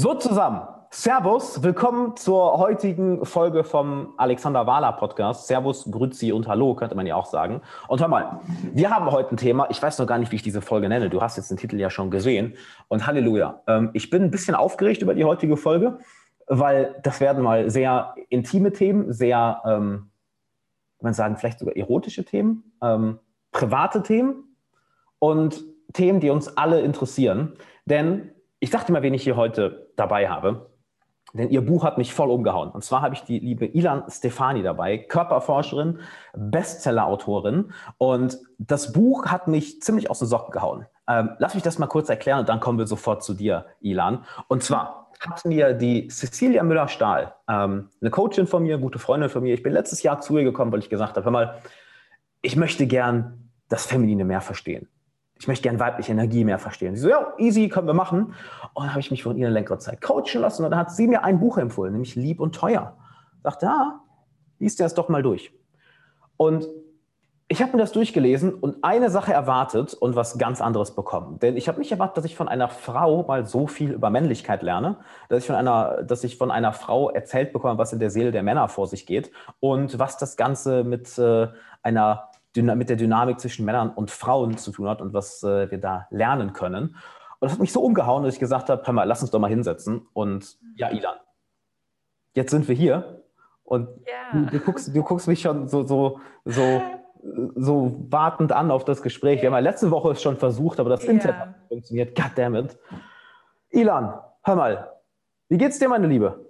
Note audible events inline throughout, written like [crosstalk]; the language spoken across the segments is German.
So zusammen. Servus, willkommen zur heutigen Folge vom Alexander Wahler Podcast. Servus, Grüezi und Hallo, könnte man ja auch sagen. Und hör mal, wir haben heute ein Thema, ich weiß noch gar nicht, wie ich diese Folge nenne. Du hast jetzt den Titel ja schon gesehen. Und Halleluja. Ähm, ich bin ein bisschen aufgeregt über die heutige Folge, weil das werden mal sehr intime Themen, sehr, ähm, man sagen, vielleicht sogar erotische Themen, ähm, private Themen und Themen, die uns alle interessieren. Denn ich dachte mal, wen ich hier heute dabei habe. Denn ihr Buch hat mich voll umgehauen. Und zwar habe ich die liebe Ilan Stefani dabei, Körperforscherin, Bestsellerautorin. Und das Buch hat mich ziemlich aus den Socken gehauen. Ähm, lass mich das mal kurz erklären und dann kommen wir sofort zu dir, Ilan. Und zwar hat mir die Cecilia Müller-Stahl, ähm, eine Coachin von mir, gute Freundin von mir, ich bin letztes Jahr zu ihr gekommen, weil ich gesagt habe, hör mal, ich möchte gern das Feminine mehr verstehen ich möchte gerne weibliche Energie mehr verstehen. Sie so, ja, easy, können wir machen. Und dann habe ich mich von ihr eine längere Zeit coachen lassen und dann hat sie mir ein Buch empfohlen, nämlich Lieb und Teuer. Dachte, ja, liest dir das doch mal durch. Und ich habe mir das durchgelesen und eine Sache erwartet und was ganz anderes bekommen. Denn ich habe nicht erwartet, dass ich von einer Frau mal so viel über Männlichkeit lerne, dass ich von einer, dass ich von einer Frau erzählt bekomme, was in der Seele der Männer vor sich geht und was das Ganze mit äh, einer mit der Dynamik zwischen Männern und Frauen zu tun hat und was äh, wir da lernen können. Und das hat mich so umgehauen, dass ich gesagt habe, hör mal, lass uns doch mal hinsetzen. Und ja, Ilan, jetzt sind wir hier. Und ja. du, du, guckst, du guckst mich schon so, so, so, [laughs] so wartend an auf das Gespräch. Wir haben ja letzte Woche es schon versucht, aber das ja. Internet hat nicht funktioniert. Goddammit. Ilan, hör mal, wie geht's dir, meine Liebe?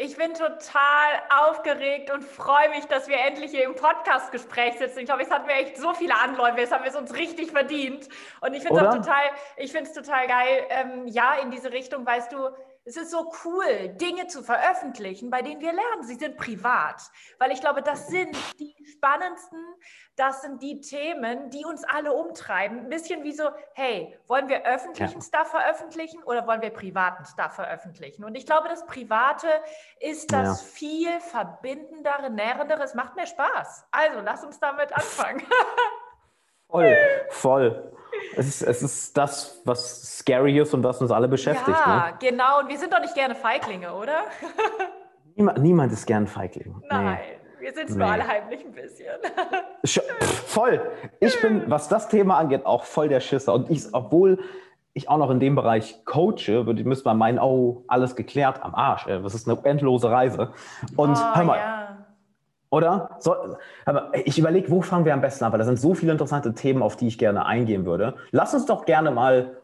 Ich bin total aufgeregt und freue mich, dass wir endlich hier im Podcast-Gespräch sitzen. Ich glaube, es hatten wir echt so viele Anläufe, jetzt haben wir es uns richtig verdient. Und ich finde es total, ich total geil, ähm, ja, in diese Richtung, weißt du, es ist so cool, Dinge zu veröffentlichen, bei denen wir lernen. Sie sind privat, weil ich glaube, das sind die spannendsten, das sind die Themen, die uns alle umtreiben. Ein bisschen wie so, hey, wollen wir öffentlichen ja. Stuff veröffentlichen oder wollen wir privaten Stuff veröffentlichen? Und ich glaube, das Private ist das ja. viel verbindendere, nährendere. Es macht mehr Spaß. Also, lass uns damit anfangen. [laughs] voll, voll. Es ist, es ist das, was scary ist und was uns alle beschäftigt. Ja, ne? genau. Und wir sind doch nicht gerne Feiglinge, oder? [laughs] niemand, niemand ist gern Feigling. Nein. Nee. Wir sind es nee. nur alle heimlich ein bisschen. [laughs] voll. Ich bin, was das Thema angeht, auch voll der Schisser. Und ich, obwohl ich auch noch in dem Bereich coache, würde, müsste man meinen, oh, alles geklärt am Arsch. Ey. Das ist eine endlose Reise. Und oh, hör mal, ja. Oder? So, aber ich überlege, wo fangen wir am besten an? Weil da sind so viele interessante Themen, auf die ich gerne eingehen würde. Lass uns doch gerne mal,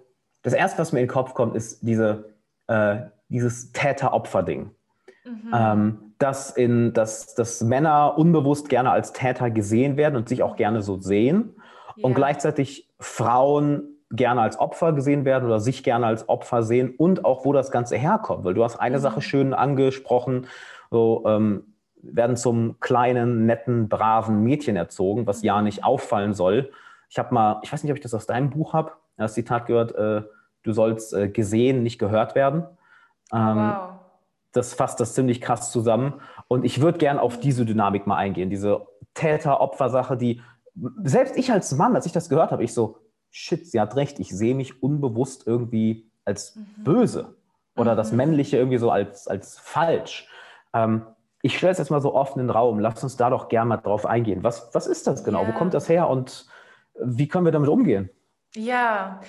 das erste, was mir in den Kopf kommt, ist diese, äh, dieses Täter-Opfer-Ding. Mhm. Ähm, dass, in, dass, dass Männer unbewusst gerne als Täter gesehen werden und sich auch gerne so sehen. Yeah. Und gleichzeitig Frauen gerne als Opfer gesehen werden oder sich gerne als Opfer sehen und auch, wo das Ganze herkommt. Weil du hast eine mhm. Sache schön angesprochen, so, ähm, werden zum kleinen, netten, braven Mädchen erzogen, was ja nicht auffallen soll. Ich habe mal, ich weiß nicht, ob ich das aus deinem Buch habe, das Zitat gehört, äh, du sollst äh, gesehen, nicht gehört werden. Ähm, wow. Das fasst das ziemlich krass zusammen. Und ich würde gern auf diese Dynamik mal eingehen, diese Täter-Opfer-Sache, die selbst ich als Mann, als ich das gehört habe, ich so, shit, sie hat recht, ich sehe mich unbewusst irgendwie als mhm. böse oder mhm. das Männliche irgendwie so als, als falsch. Ähm, ich stelle es jetzt mal so offen in den Raum. Lass uns da doch gerne mal drauf eingehen. Was, was ist das genau? Ja. Wo kommt das her und wie können wir damit umgehen? Ja,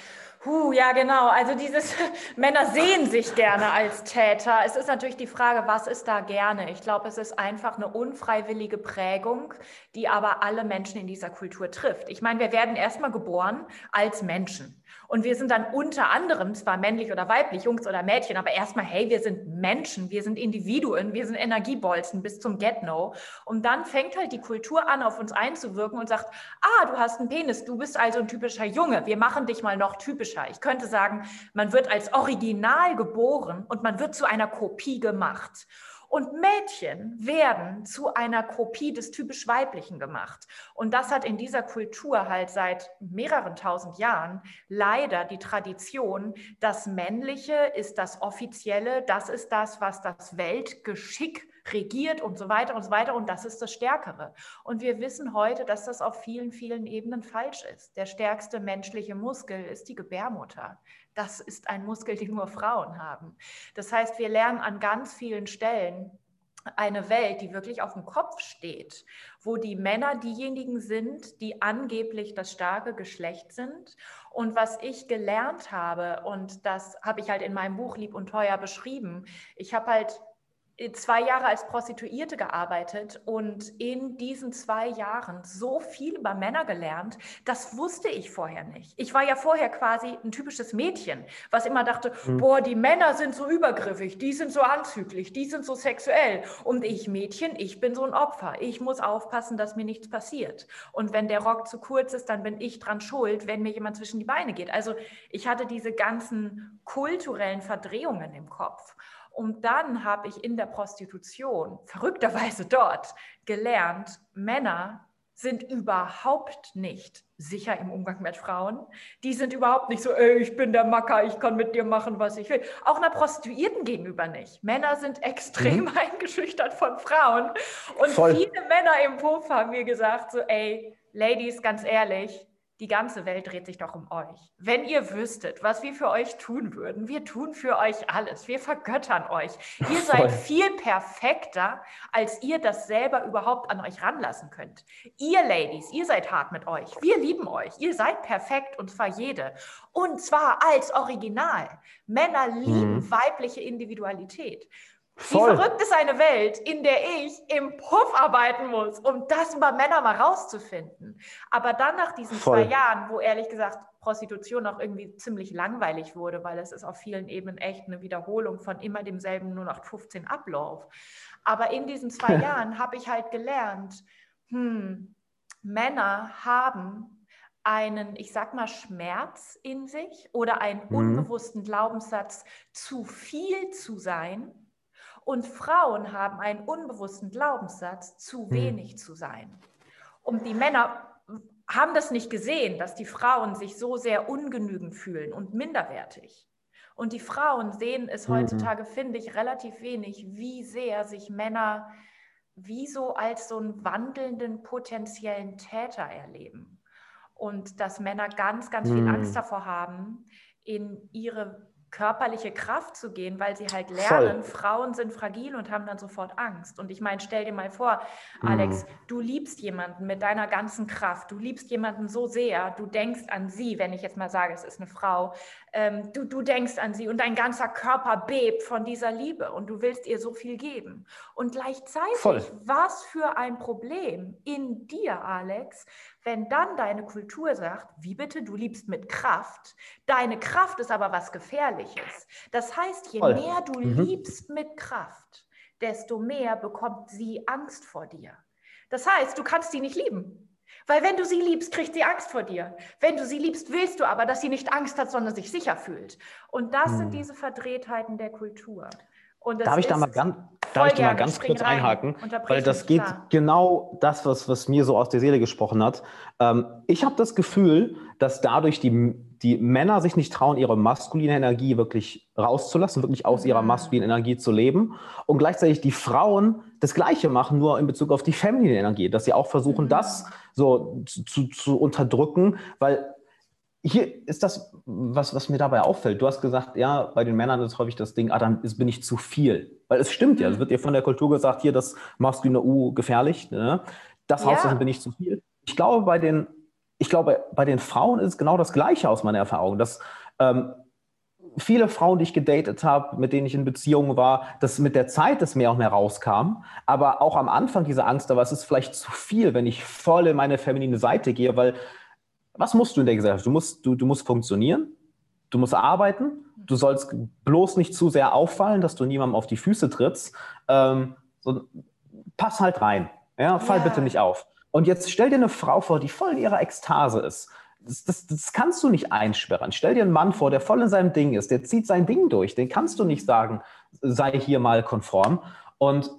Huh, ja, genau. Also dieses [laughs] Männer sehen sich gerne als Täter. Es ist natürlich die Frage, was ist da gerne? Ich glaube, es ist einfach eine unfreiwillige Prägung, die aber alle Menschen in dieser Kultur trifft. Ich meine, wir werden erstmal geboren als Menschen. Und wir sind dann unter anderem zwar männlich oder weiblich, Jungs oder Mädchen, aber erstmal, hey, wir sind Menschen, wir sind Individuen, wir sind Energiebolzen bis zum Get-No. Und dann fängt halt die Kultur an, auf uns einzuwirken und sagt, ah, du hast einen Penis, du bist also ein typischer Junge, wir machen dich mal noch typischer. Ich könnte sagen, man wird als Original geboren und man wird zu einer Kopie gemacht. Und Mädchen werden zu einer Kopie des typisch Weiblichen gemacht. Und das hat in dieser Kultur halt seit mehreren tausend Jahren leider die Tradition, das Männliche ist das Offizielle, das ist das, was das Weltgeschick regiert und so weiter und so weiter und das ist das Stärkere. Und wir wissen heute, dass das auf vielen, vielen Ebenen falsch ist. Der stärkste menschliche Muskel ist die Gebärmutter. Das ist ein Muskel, den nur Frauen haben. Das heißt, wir lernen an ganz vielen Stellen, eine Welt, die wirklich auf dem Kopf steht, wo die Männer diejenigen sind, die angeblich das starke Geschlecht sind. Und was ich gelernt habe, und das habe ich halt in meinem Buch Lieb und Teuer beschrieben, ich habe halt zwei Jahre als Prostituierte gearbeitet und in diesen zwei Jahren so viel über Männer gelernt, das wusste ich vorher nicht. Ich war ja vorher quasi ein typisches Mädchen, was immer dachte, mhm. boah, die Männer sind so übergriffig, die sind so anzüglich, die sind so sexuell und ich Mädchen, ich bin so ein Opfer. Ich muss aufpassen, dass mir nichts passiert. Und wenn der Rock zu kurz ist, dann bin ich dran schuld, wenn mir jemand zwischen die Beine geht. Also ich hatte diese ganzen kulturellen Verdrehungen im Kopf. Und dann habe ich in der Prostitution, verrückterweise dort, gelernt, Männer sind überhaupt nicht sicher im Umgang mit Frauen. Die sind überhaupt nicht so, ey, ich bin der Macker, ich kann mit dir machen, was ich will. Auch einer Prostituierten gegenüber nicht. Männer sind extrem mhm. eingeschüchtert von Frauen. Und Voll. viele Männer im Puff haben mir gesagt, so, ey, Ladies, ganz ehrlich, die ganze Welt dreht sich doch um euch. Wenn ihr wüsstet, was wir für euch tun würden, wir tun für euch alles. Wir vergöttern euch. Ihr [laughs] seid viel perfekter, als ihr das selber überhaupt an euch ranlassen könnt. Ihr Ladies, ihr seid hart mit euch. Wir lieben euch. Ihr seid perfekt und zwar jede. Und zwar als Original. Männer lieben mhm. weibliche Individualität. Voll. Wie verrückt ist eine Welt, in der ich im Puff arbeiten muss, um das über Männer mal rauszufinden. Aber dann nach diesen Voll. zwei Jahren, wo ehrlich gesagt Prostitution auch irgendwie ziemlich langweilig wurde, weil es ist auf vielen Ebenen echt eine Wiederholung von immer demselben nur nach 15 Ablauf. Aber in diesen zwei [laughs] Jahren habe ich halt gelernt, hm, Männer haben einen, ich sag mal, Schmerz in sich oder einen mhm. unbewussten Glaubenssatz, zu viel zu sein und Frauen haben einen unbewussten Glaubenssatz, zu hm. wenig hm. zu sein. Und die Männer haben das nicht gesehen, dass die Frauen sich so sehr ungenügend fühlen und minderwertig. Und die Frauen sehen es mhm. heutzutage, finde ich, relativ wenig, wie sehr sich Männer wie so als so einen wandelnden potenziellen Täter erleben. Und dass Männer ganz, ganz viel mhm. Angst davor haben, in ihre körperliche Kraft zu gehen, weil sie halt lernen, Voll. Frauen sind fragil und haben dann sofort Angst. Und ich meine, stell dir mal vor, Alex, mhm. du liebst jemanden mit deiner ganzen Kraft, du liebst jemanden so sehr, du denkst an sie, wenn ich jetzt mal sage, es ist eine Frau, ähm, du, du denkst an sie und dein ganzer Körper bebt von dieser Liebe und du willst ihr so viel geben. Und gleichzeitig, Voll. was für ein Problem in dir, Alex, wenn dann deine Kultur sagt, wie bitte, du liebst mit Kraft, deine Kraft ist aber was Gefährliches. Das heißt, je Voll. mehr du mhm. liebst mit Kraft, desto mehr bekommt sie Angst vor dir. Das heißt, du kannst sie nicht lieben. Weil wenn du sie liebst, kriegt sie Angst vor dir. Wenn du sie liebst, willst du aber, dass sie nicht Angst hat, sondern sich sicher fühlt. Und das mhm. sind diese Verdrehtheiten der Kultur. Darf ich da mal ganz, darf ich da mal ganz kurz rein. einhaken? Weil das geht klar. genau das, was, was mir so aus der Seele gesprochen hat. Ähm, ich habe das Gefühl, dass dadurch die, die Männer sich nicht trauen, ihre maskuline Energie wirklich rauszulassen, wirklich aus ihrer maskulinen Energie zu leben. Und gleichzeitig die Frauen das Gleiche machen, nur in Bezug auf die feminine Energie, dass sie auch versuchen, mhm. das so zu, zu unterdrücken, weil hier ist das, was, was mir dabei auffällt. Du hast gesagt, ja, bei den Männern ist häufig das Ding, ah, dann ist, bin ich zu viel. Weil es stimmt ja, es mhm. wird ja von der Kultur gesagt, hier, das maskuline U gefährlich, ne? das ja. Haus, bin ich zu viel. Ich glaube, bei den, ich glaube, bei den Frauen ist es genau das Gleiche aus meiner Erfahrung, dass ähm, viele Frauen, die ich gedatet habe, mit denen ich in Beziehungen war, dass mit der Zeit das mehr und mehr rauskam. Aber auch am Anfang diese Angst, aber es ist vielleicht zu viel, wenn ich voll in meine feminine Seite gehe, weil was musst du in der Gesellschaft? Du musst, du, du musst funktionieren, du musst arbeiten, du sollst bloß nicht zu sehr auffallen, dass du niemandem auf die Füße trittst. Ähm, so, pass halt rein. Ja, fall ja. bitte nicht auf. Und jetzt stell dir eine Frau vor, die voll in ihrer Ekstase ist. Das, das, das, kannst du nicht einsperren. Stell dir einen Mann vor, der voll in seinem Ding ist, der zieht sein Ding durch. Den kannst du nicht sagen, sei hier mal konform. Und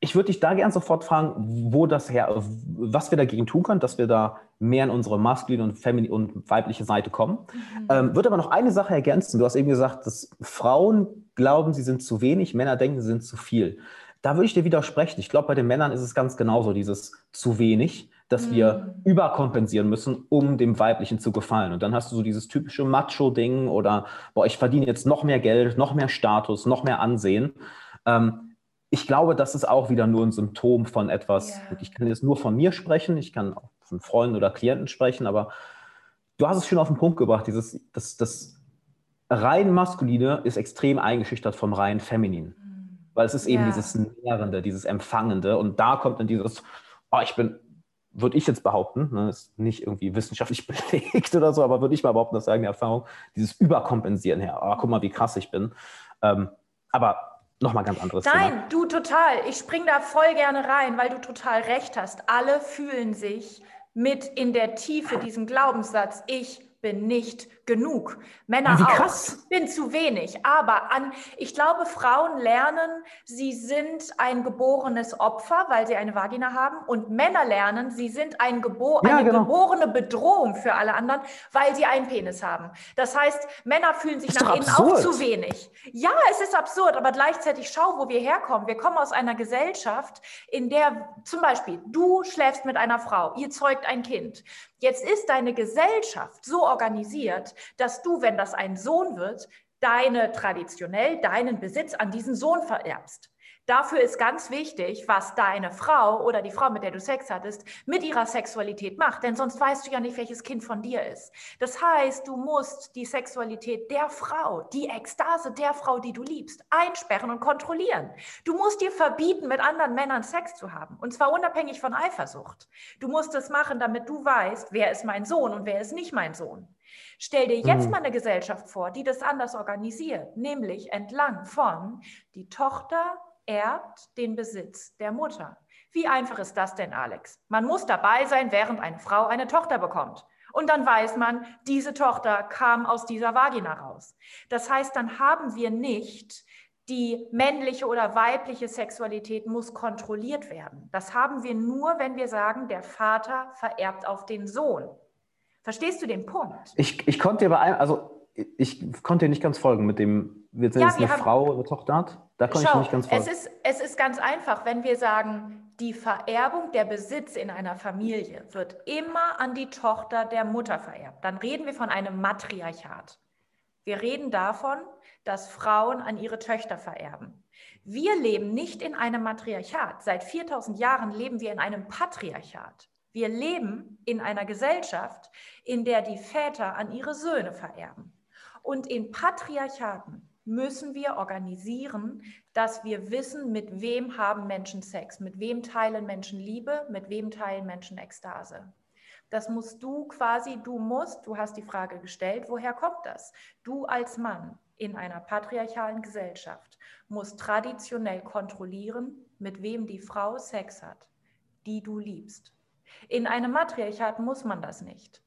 ich würde dich da gern sofort fragen, wo das her, was wir dagegen tun können, dass wir da mehr in unsere maskuline und feminine und weibliche Seite kommen. Mhm. Ähm, würde aber noch eine Sache ergänzen. Du hast eben gesagt, dass Frauen glauben, sie sind zu wenig, Männer denken, sie sind zu viel. Da würde ich dir widersprechen. Ich glaube, bei den Männern ist es ganz genauso, dieses zu wenig, dass mhm. wir überkompensieren müssen, um dem Weiblichen zu gefallen. Und dann hast du so dieses typische Macho-Ding oder, boah, ich verdiene jetzt noch mehr Geld, noch mehr Status, noch mehr Ansehen. Ähm, ich glaube, das ist auch wieder nur ein Symptom von etwas. Yeah. Ich kann jetzt nur von mir sprechen, ich kann auch von Freunden oder Klienten sprechen, aber du hast es schon auf den Punkt gebracht, dieses, das, das rein Maskuline ist extrem eingeschüchtert vom rein Feminin. Mhm. Weil es ist eben ja. dieses Nährende, dieses Empfangende und da kommt dann dieses, oh, ich bin, würde ich jetzt behaupten, ne, ist nicht irgendwie wissenschaftlich [laughs] belegt oder so, aber würde ich mal behaupten, das ist eigene Erfahrung, dieses Überkompensieren her, oh, guck mal, wie krass ich bin. Ähm, aber nochmal ganz anderes Nein, Thema. du total. Ich springe da voll gerne rein, weil du total recht hast. Alle fühlen sich mit in der Tiefe diesem Glaubenssatz, ich bin nicht genug. Männer krass. auch. Ich bin zu wenig. Aber an, ich glaube, Frauen lernen, sie sind ein geborenes Opfer, weil sie eine Vagina haben. Und Männer lernen, sie sind ein Gebo ja, eine genau. geborene Bedrohung für alle anderen, weil sie einen Penis haben. Das heißt, Männer fühlen sich nach innen auch zu wenig. Ja, es ist absurd, aber gleichzeitig schau, wo wir herkommen. Wir kommen aus einer Gesellschaft, in der zum Beispiel du schläfst mit einer Frau, ihr zeugt ein Kind. Jetzt ist deine Gesellschaft so organisiert, dass du, wenn das ein Sohn wird, deine traditionell deinen Besitz an diesen Sohn vererbst. Dafür ist ganz wichtig, was deine Frau oder die Frau, mit der du Sex hattest, mit ihrer Sexualität macht. Denn sonst weißt du ja nicht, welches Kind von dir ist. Das heißt, du musst die Sexualität der Frau, die Ekstase der Frau, die du liebst, einsperren und kontrollieren. Du musst dir verbieten, mit anderen Männern Sex zu haben. Und zwar unabhängig von Eifersucht. Du musst es machen, damit du weißt, wer ist mein Sohn und wer ist nicht mein Sohn. Stell dir jetzt mhm. mal eine Gesellschaft vor, die das anders organisiert, nämlich entlang von die Tochter erbt den Besitz der Mutter. Wie einfach ist das denn, Alex? Man muss dabei sein, während eine Frau eine Tochter bekommt. Und dann weiß man, diese Tochter kam aus dieser Vagina raus. Das heißt, dann haben wir nicht die männliche oder weibliche Sexualität muss kontrolliert werden. Das haben wir nur, wenn wir sagen, der Vater vererbt auf den Sohn. Verstehst du den Punkt? Ich, ich konnte dir bei einem, also ich konnte dir nicht ganz folgen mit dem, wir sind ja, jetzt eine haben, Frau, eine Tochter hat. Da Schau, ich nicht ganz folgen. Es ist, es ist ganz einfach, wenn wir sagen, die Vererbung, der Besitz in einer Familie wird immer an die Tochter der Mutter vererbt. Dann reden wir von einem Matriarchat. Wir reden davon, dass Frauen an ihre Töchter vererben. Wir leben nicht in einem Matriarchat. Seit 4000 Jahren leben wir in einem Patriarchat. Wir leben in einer Gesellschaft, in der die Väter an ihre Söhne vererben. Und in Patriarchaten müssen wir organisieren, dass wir wissen, mit wem haben Menschen Sex, mit wem teilen Menschen Liebe, mit wem teilen Menschen Ekstase. Das musst du quasi, du musst, du hast die Frage gestellt, woher kommt das? Du als Mann in einer patriarchalen Gesellschaft musst traditionell kontrollieren, mit wem die Frau Sex hat, die du liebst. In einem Matriarchat muss man das nicht.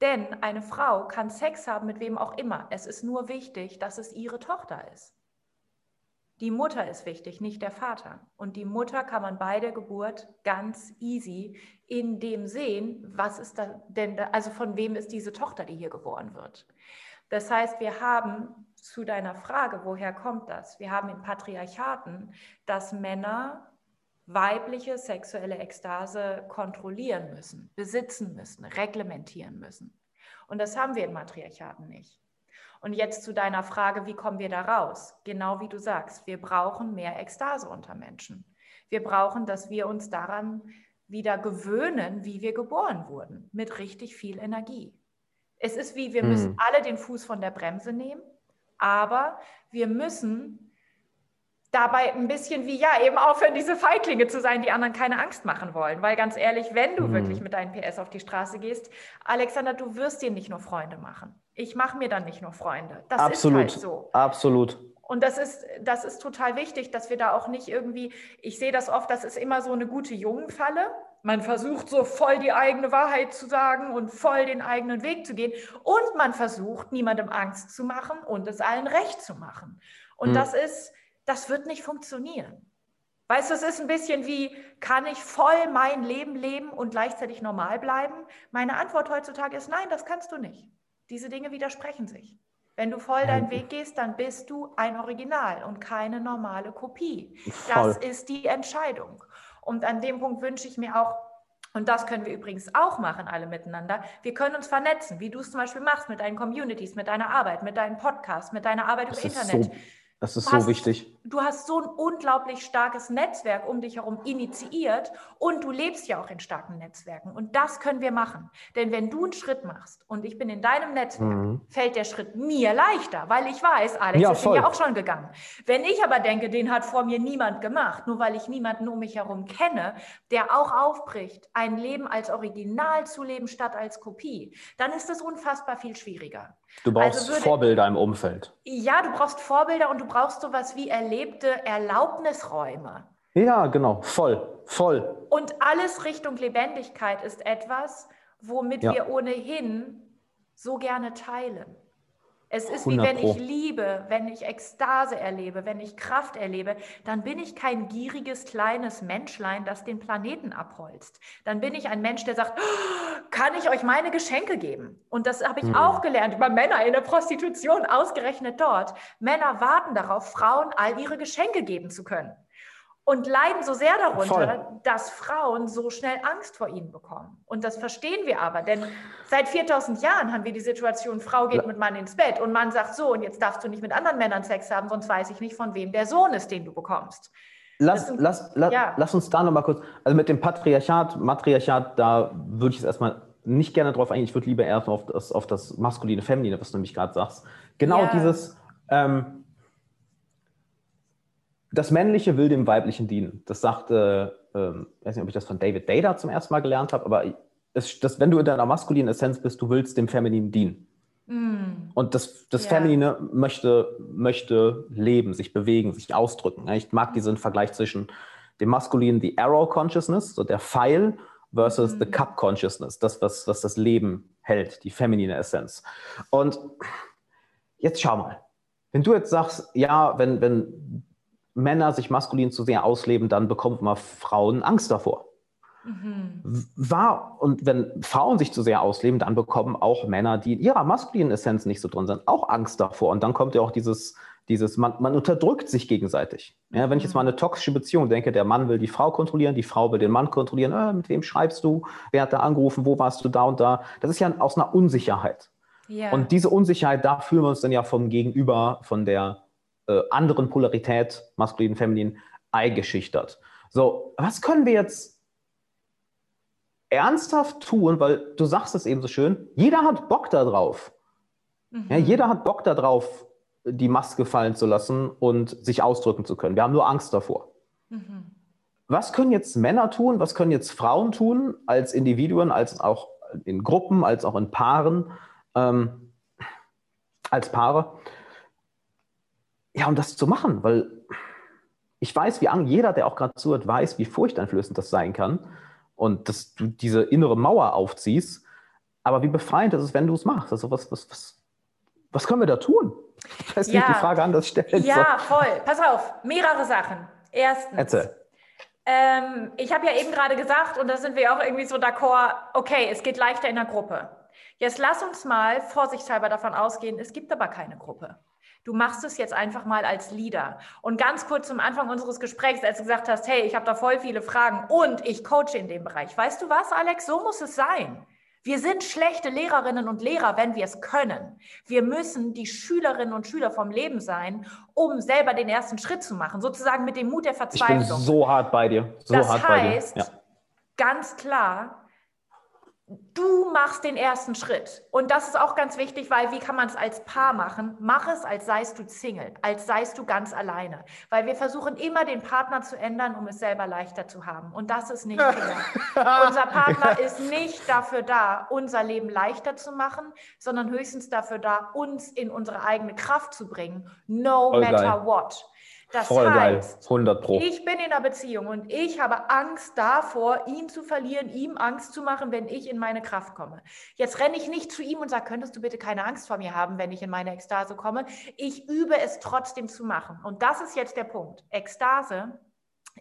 Denn eine Frau kann Sex haben mit wem auch immer. Es ist nur wichtig, dass es ihre Tochter ist. Die Mutter ist wichtig, nicht der Vater. Und die Mutter kann man bei der Geburt ganz easy in dem sehen, was ist da denn, da, also von wem ist diese Tochter, die hier geboren wird. Das heißt, wir haben zu deiner Frage, woher kommt das? Wir haben in Patriarchaten, dass Männer weibliche sexuelle Ekstase kontrollieren müssen, besitzen müssen, reglementieren müssen. Und das haben wir in Matriarchaten nicht. Und jetzt zu deiner Frage, wie kommen wir da raus? Genau wie du sagst, wir brauchen mehr Ekstase unter Menschen. Wir brauchen, dass wir uns daran wieder gewöhnen, wie wir geboren wurden, mit richtig viel Energie. Es ist wie, wir müssen mhm. alle den Fuß von der Bremse nehmen, aber wir müssen dabei ein bisschen wie, ja, eben aufhören, diese Feiglinge zu sein, die anderen keine Angst machen wollen. Weil ganz ehrlich, wenn du mhm. wirklich mit deinen PS auf die Straße gehst, Alexander, du wirst dir nicht nur Freunde machen. Ich mache mir dann nicht nur Freunde. Das Absolut. ist halt so. Absolut. Und das ist, das ist total wichtig, dass wir da auch nicht irgendwie, ich sehe das oft, das ist immer so eine gute Jungenfalle. Man versucht so voll die eigene Wahrheit zu sagen und voll den eigenen Weg zu gehen. Und man versucht, niemandem Angst zu machen und es allen recht zu machen. Und mhm. das ist, das wird nicht funktionieren. Weißt du, es ist ein bisschen wie, kann ich voll mein Leben leben und gleichzeitig normal bleiben? Meine Antwort heutzutage ist nein, das kannst du nicht. Diese Dinge widersprechen sich. Wenn du voll deinen Weg gehst, dann bist du ein Original und keine normale Kopie. Voll. Das ist die Entscheidung. Und an dem Punkt wünsche ich mir auch, und das können wir übrigens auch machen, alle miteinander. Wir können uns vernetzen, wie du es zum Beispiel machst mit deinen Communities, mit deiner Arbeit, mit deinem Podcast, mit deiner Arbeit Das über Internet. so, das ist Du so hast- wichtig. Du hast so ein unglaublich starkes Netzwerk um dich herum initiiert und du lebst ja auch in starken Netzwerken. Und das können wir machen. Denn wenn du einen Schritt machst und ich bin in deinem Netzwerk, Mhm. fällt der Schritt mir leichter, weil ich weiß, Alex Ja, ist ja auch schon gegangen. Wenn ich aber denke, den hat vor mir niemand gemacht, nur weil ich niemanden um mich herum kenne, der auch aufbricht, ein Leben als Original zu leben statt als Kopie, dann ist es unfassbar viel schwieriger. Du brauchst Also würde- Vorbilder im Umfeld. Ja, du brauchst Vorbilder und du brauchst sowas wie erlebte Erlaubnisräume. Ja, genau. Voll. Voll. Und alles Richtung Lebendigkeit ist etwas, womit Ja. wir ohnehin so gerne teilen. Es ist wie 100 wenn ich liebe, wenn ich Ekstase erlebe, wenn ich Kraft erlebe, dann bin ich kein gieriges kleines Menschlein, das den Planeten abholzt. Dann bin ich ein Mensch, der sagt, "Oh, kann ich euch meine Geschenke geben? Und das habe ich Hm. auch gelernt über Männer in der Prostitution, ausgerechnet dort. Männer warten darauf, Frauen all ihre Geschenke geben zu können. Und leiden so sehr darunter, Voll. dass Frauen so schnell Angst vor ihnen bekommen. Und das verstehen wir aber, denn seit 4000 Jahren haben wir die Situation, Frau geht mit Mann ins Bett und Mann sagt so, und jetzt darfst du nicht mit anderen Männern Sex haben, sonst weiß ich nicht, von wem der Sohn ist, den du bekommst. Lass, sind- lass, la, ja. lass uns da nochmal kurz, also mit dem Patriarchat, Matriarchat, da würde ich jetzt erstmal nicht gerne drauf eingehen. Ich würde lieber erst auf das, auf das maskuline, feminine, was du nämlich gerade sagst. Genau Ja. dieses, ähm, das Männliche will dem Weiblichen dienen. Das sagte, ähm, ich weiß nicht, ob ich das von David Data zum ersten Mal gelernt habe, aber es, das, wenn du in deiner maskulinen Essenz bist, du willst dem Femininen dienen. Mm, Und das, das Ja. Feminine möchte, möchte leben, sich bewegen, sich ausdrücken. Ich mag diesen Vergleich zwischen dem Maskulinen, die Arrow Consciousness, so der Pfeil, versus Mhm. the Cup Consciousness, das, was, was das Leben hält, die feminine Essenz. Und jetzt schau mal, wenn du jetzt sagst, ja, wenn, wenn Männer sich maskulin zu sehr ausleben, dann bekommen immer Frauen Angst davor mhm. war und wenn Frauen sich zu sehr ausleben, dann bekommen auch Männer, die in ihrer maskulinen Essenz nicht so drin sind, auch Angst davor. Und dann kommt ja auch dieses, dieses man, man unterdrückt sich gegenseitig. Ja, wenn ich jetzt mal eine toxische Beziehung denke, der Mann will die Frau kontrollieren, die Frau will den Mann kontrollieren, äh, mit wem schreibst du, wer hat da angerufen, wo warst du da und da. Das ist ja aus einer Unsicherheit. Ja. Und diese Unsicherheit, da fühlen wir uns dann ja vom Gegenüber, von der äh, anderen Polarität, maskulin, feminin, eingeschüchtert. So, was können wir jetzt ernsthaft tun, weil du sagst es eben so schön, jeder hat Bock darauf. Mhm. Ja, jeder hat Bock darauf, die Maske fallen zu lassen und sich ausdrücken zu können. Wir haben nur Angst davor. Mhm. Was können jetzt Männer tun? Was können jetzt Frauen tun, als Individuen, als auch in Gruppen, als auch in Paaren, ähm, als Paare? Ja, um das zu machen, weil ich weiß, wie jeder, der auch gerade zuhört, weiß, wie furchteinflößend das sein kann und dass du diese innere Mauer aufziehst. Aber wie befreiend ist es, wenn du es machst? Also, was, was, was, was können wir da tun? Ich weiß nicht, Ja. die Frage anders stellen Ja, voll. Pass auf, mehrere Sachen. Erstens, Erzähl. Ähm, ich habe ja eben gerade gesagt, und da sind wir auch irgendwie so d'accord, okay, es geht leichter in der Gruppe. Jetzt lass uns mal vorsichtshalber davon ausgehen, es gibt aber keine Gruppe. Du machst es jetzt einfach mal als Leader. Und ganz kurz zum Anfang unseres Gesprächs, als du gesagt hast, hey, ich habe da voll viele Fragen und ich coache in dem Bereich. Weißt du was, Alex? So muss es sein. Wir sind schlechte Lehrerinnen und Lehrer, wenn wir es können. Wir müssen die Schülerinnen und Schüler vom Leben sein, um selber den ersten Schritt zu machen, sozusagen mit dem Mut der Ich bin Verzweiflung. so hart bei dir. So das hart heißt, bei dir. Ja. ganz klar, du machst den ersten Schritt. Und das ist auch ganz wichtig, weil wie kann man es als Paar machen? Mach es, als seist du Single, als seist du ganz alleine. Weil wir versuchen immer, den Partner zu ändern, um es selber leichter zu haben. Und das ist nicht [laughs] fair. Unser Partner ist nicht dafür da, unser Leben leichter zu machen, sondern höchstens dafür da, uns in unsere eigene Kraft zu bringen. No Voll matter geil. what. Das Voll geil. heißt, 100 Pro. ich bin in einer Beziehung und ich habe Angst davor, ihn zu verlieren, ihm Angst zu machen, wenn ich in meine Kraft komme. Jetzt renne ich nicht zu ihm und sage, könntest du bitte keine Angst vor mir haben, wenn ich in meine Ekstase komme. Ich übe es trotzdem zu machen. Und das ist jetzt der Punkt. Ekstase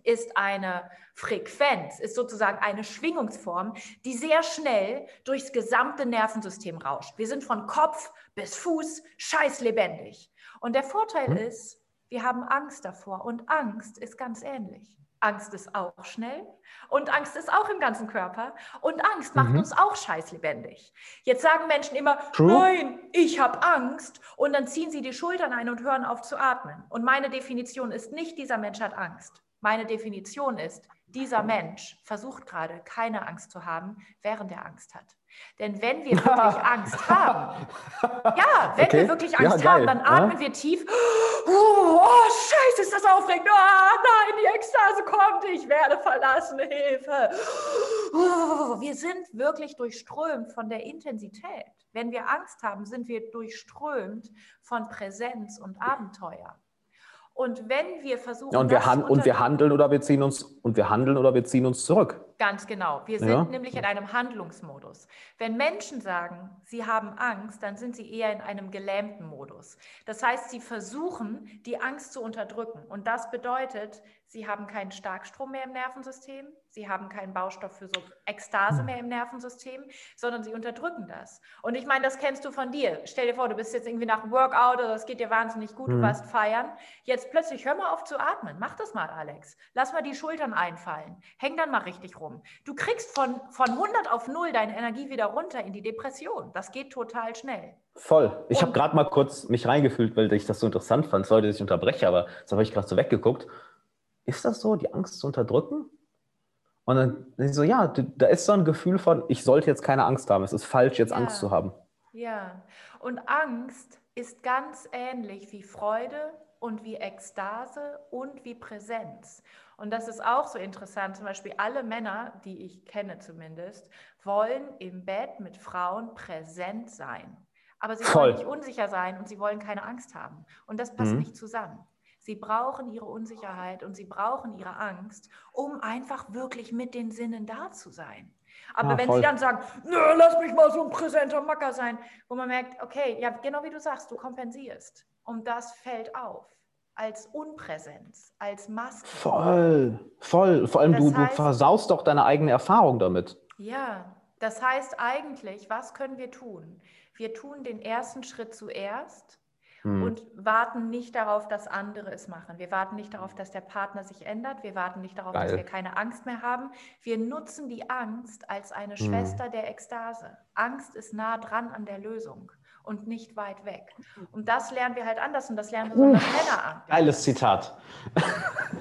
ist eine Frequenz, ist sozusagen eine Schwingungsform, die sehr schnell durchs gesamte Nervensystem rauscht. Wir sind von Kopf bis Fuß scheißlebendig. Und der Vorteil hm. ist, wir haben Angst davor und Angst ist ganz ähnlich. Angst ist auch schnell und Angst ist auch im ganzen Körper und Angst macht mhm. uns auch scheißlebendig. Jetzt sagen Menschen immer, True. nein, ich habe Angst und dann ziehen sie die Schultern ein und hören auf zu atmen. Und meine Definition ist nicht, dieser Mensch hat Angst. Meine Definition ist, dieser Mensch versucht gerade keine Angst zu haben, während er Angst hat. Denn wenn wir wirklich [laughs] Angst haben, ja, wenn okay. wir wirklich Angst ja, haben, dann atmen ja? wir tief. Oh, [gasps] oh, scheiße, ist das aufregend. Oh, nein, die Ekstase kommt, ich werde verlassen, Hilfe. [gasps] Oh, wir sind wirklich durchströmt von der Intensität. Wenn wir Angst haben, sind wir durchströmt von Präsenz und Abenteuer. Und wenn wir versuchen, ja, und, wir und wir handeln oder wir ziehen uns und wir handeln oder wir ziehen uns zurück. Ganz genau. Wir sind ja. nämlich in einem Handlungsmodus. Wenn Menschen sagen, sie haben Angst, dann sind sie eher in einem gelähmten Modus. Das heißt, sie versuchen, die Angst zu unterdrücken. Und das bedeutet, sie haben keinen Starkstrom mehr im Nervensystem, sie haben keinen Baustoff für so Ekstase hm. mehr im Nervensystem, sondern sie unterdrücken das. Und ich meine, das kennst du von dir. Stell dir vor, du bist jetzt irgendwie nach einem Workout oder es geht dir wahnsinnig gut, mhm. du hm. warst feiern. Jetzt plötzlich hör mal auf zu atmen. Mach das mal, Alex. Lass mal die Schultern einfallen. Häng dann mal richtig rum. Du kriegst von, von 100 auf 0 deine Energie wieder runter in die Depression. Das geht total schnell. Voll. Ich habe gerade mal kurz mich reingefühlt, weil ich das so interessant fand. Sorry, dass ich unterbreche, aber jetzt habe ich gerade so weggeguckt ist das so, die Angst zu unterdrücken? Und dann so, ja, da ist so ein Gefühl von, ich sollte jetzt keine Angst haben. Es ist falsch, jetzt ja. Angst zu haben. Ja, und Angst ist ganz ähnlich wie Freude und wie Ekstase und wie Präsenz. Und das ist auch so interessant. Zum Beispiel alle Männer, die ich kenne zumindest, wollen im Bett mit Frauen präsent sein. Aber sie Voll. wollen nicht unsicher sein und sie wollen keine Angst haben. Und das passt mhm. nicht zusammen. Sie brauchen ihre Unsicherheit und sie brauchen ihre Angst, um einfach wirklich mit den Sinnen da zu sein. Aber ja, wenn sie dann sagen, Nö, lass mich mal so ein präsenter Macker sein, wo man merkt, okay, ja, genau wie du sagst, du kompensierst. Und das fällt auf als Unpräsenz, als Maske. Voll, voll. Vor allem du, heißt, du versaust doch deine eigene Erfahrung damit. Ja, das heißt eigentlich, was können wir tun? Wir tun den ersten Schritt zuerst hm. und warten nicht darauf, dass andere es machen. Wir warten nicht darauf, dass der Partner sich ändert. Wir warten nicht darauf, Geil. dass wir keine Angst mehr haben. Wir nutzen die Angst als eine hm. Schwester der Ekstase. Angst ist nah dran an der Lösung und nicht weit weg. Und das lernen wir halt anders und das lernen wir so Männer an. Geiles Zitat.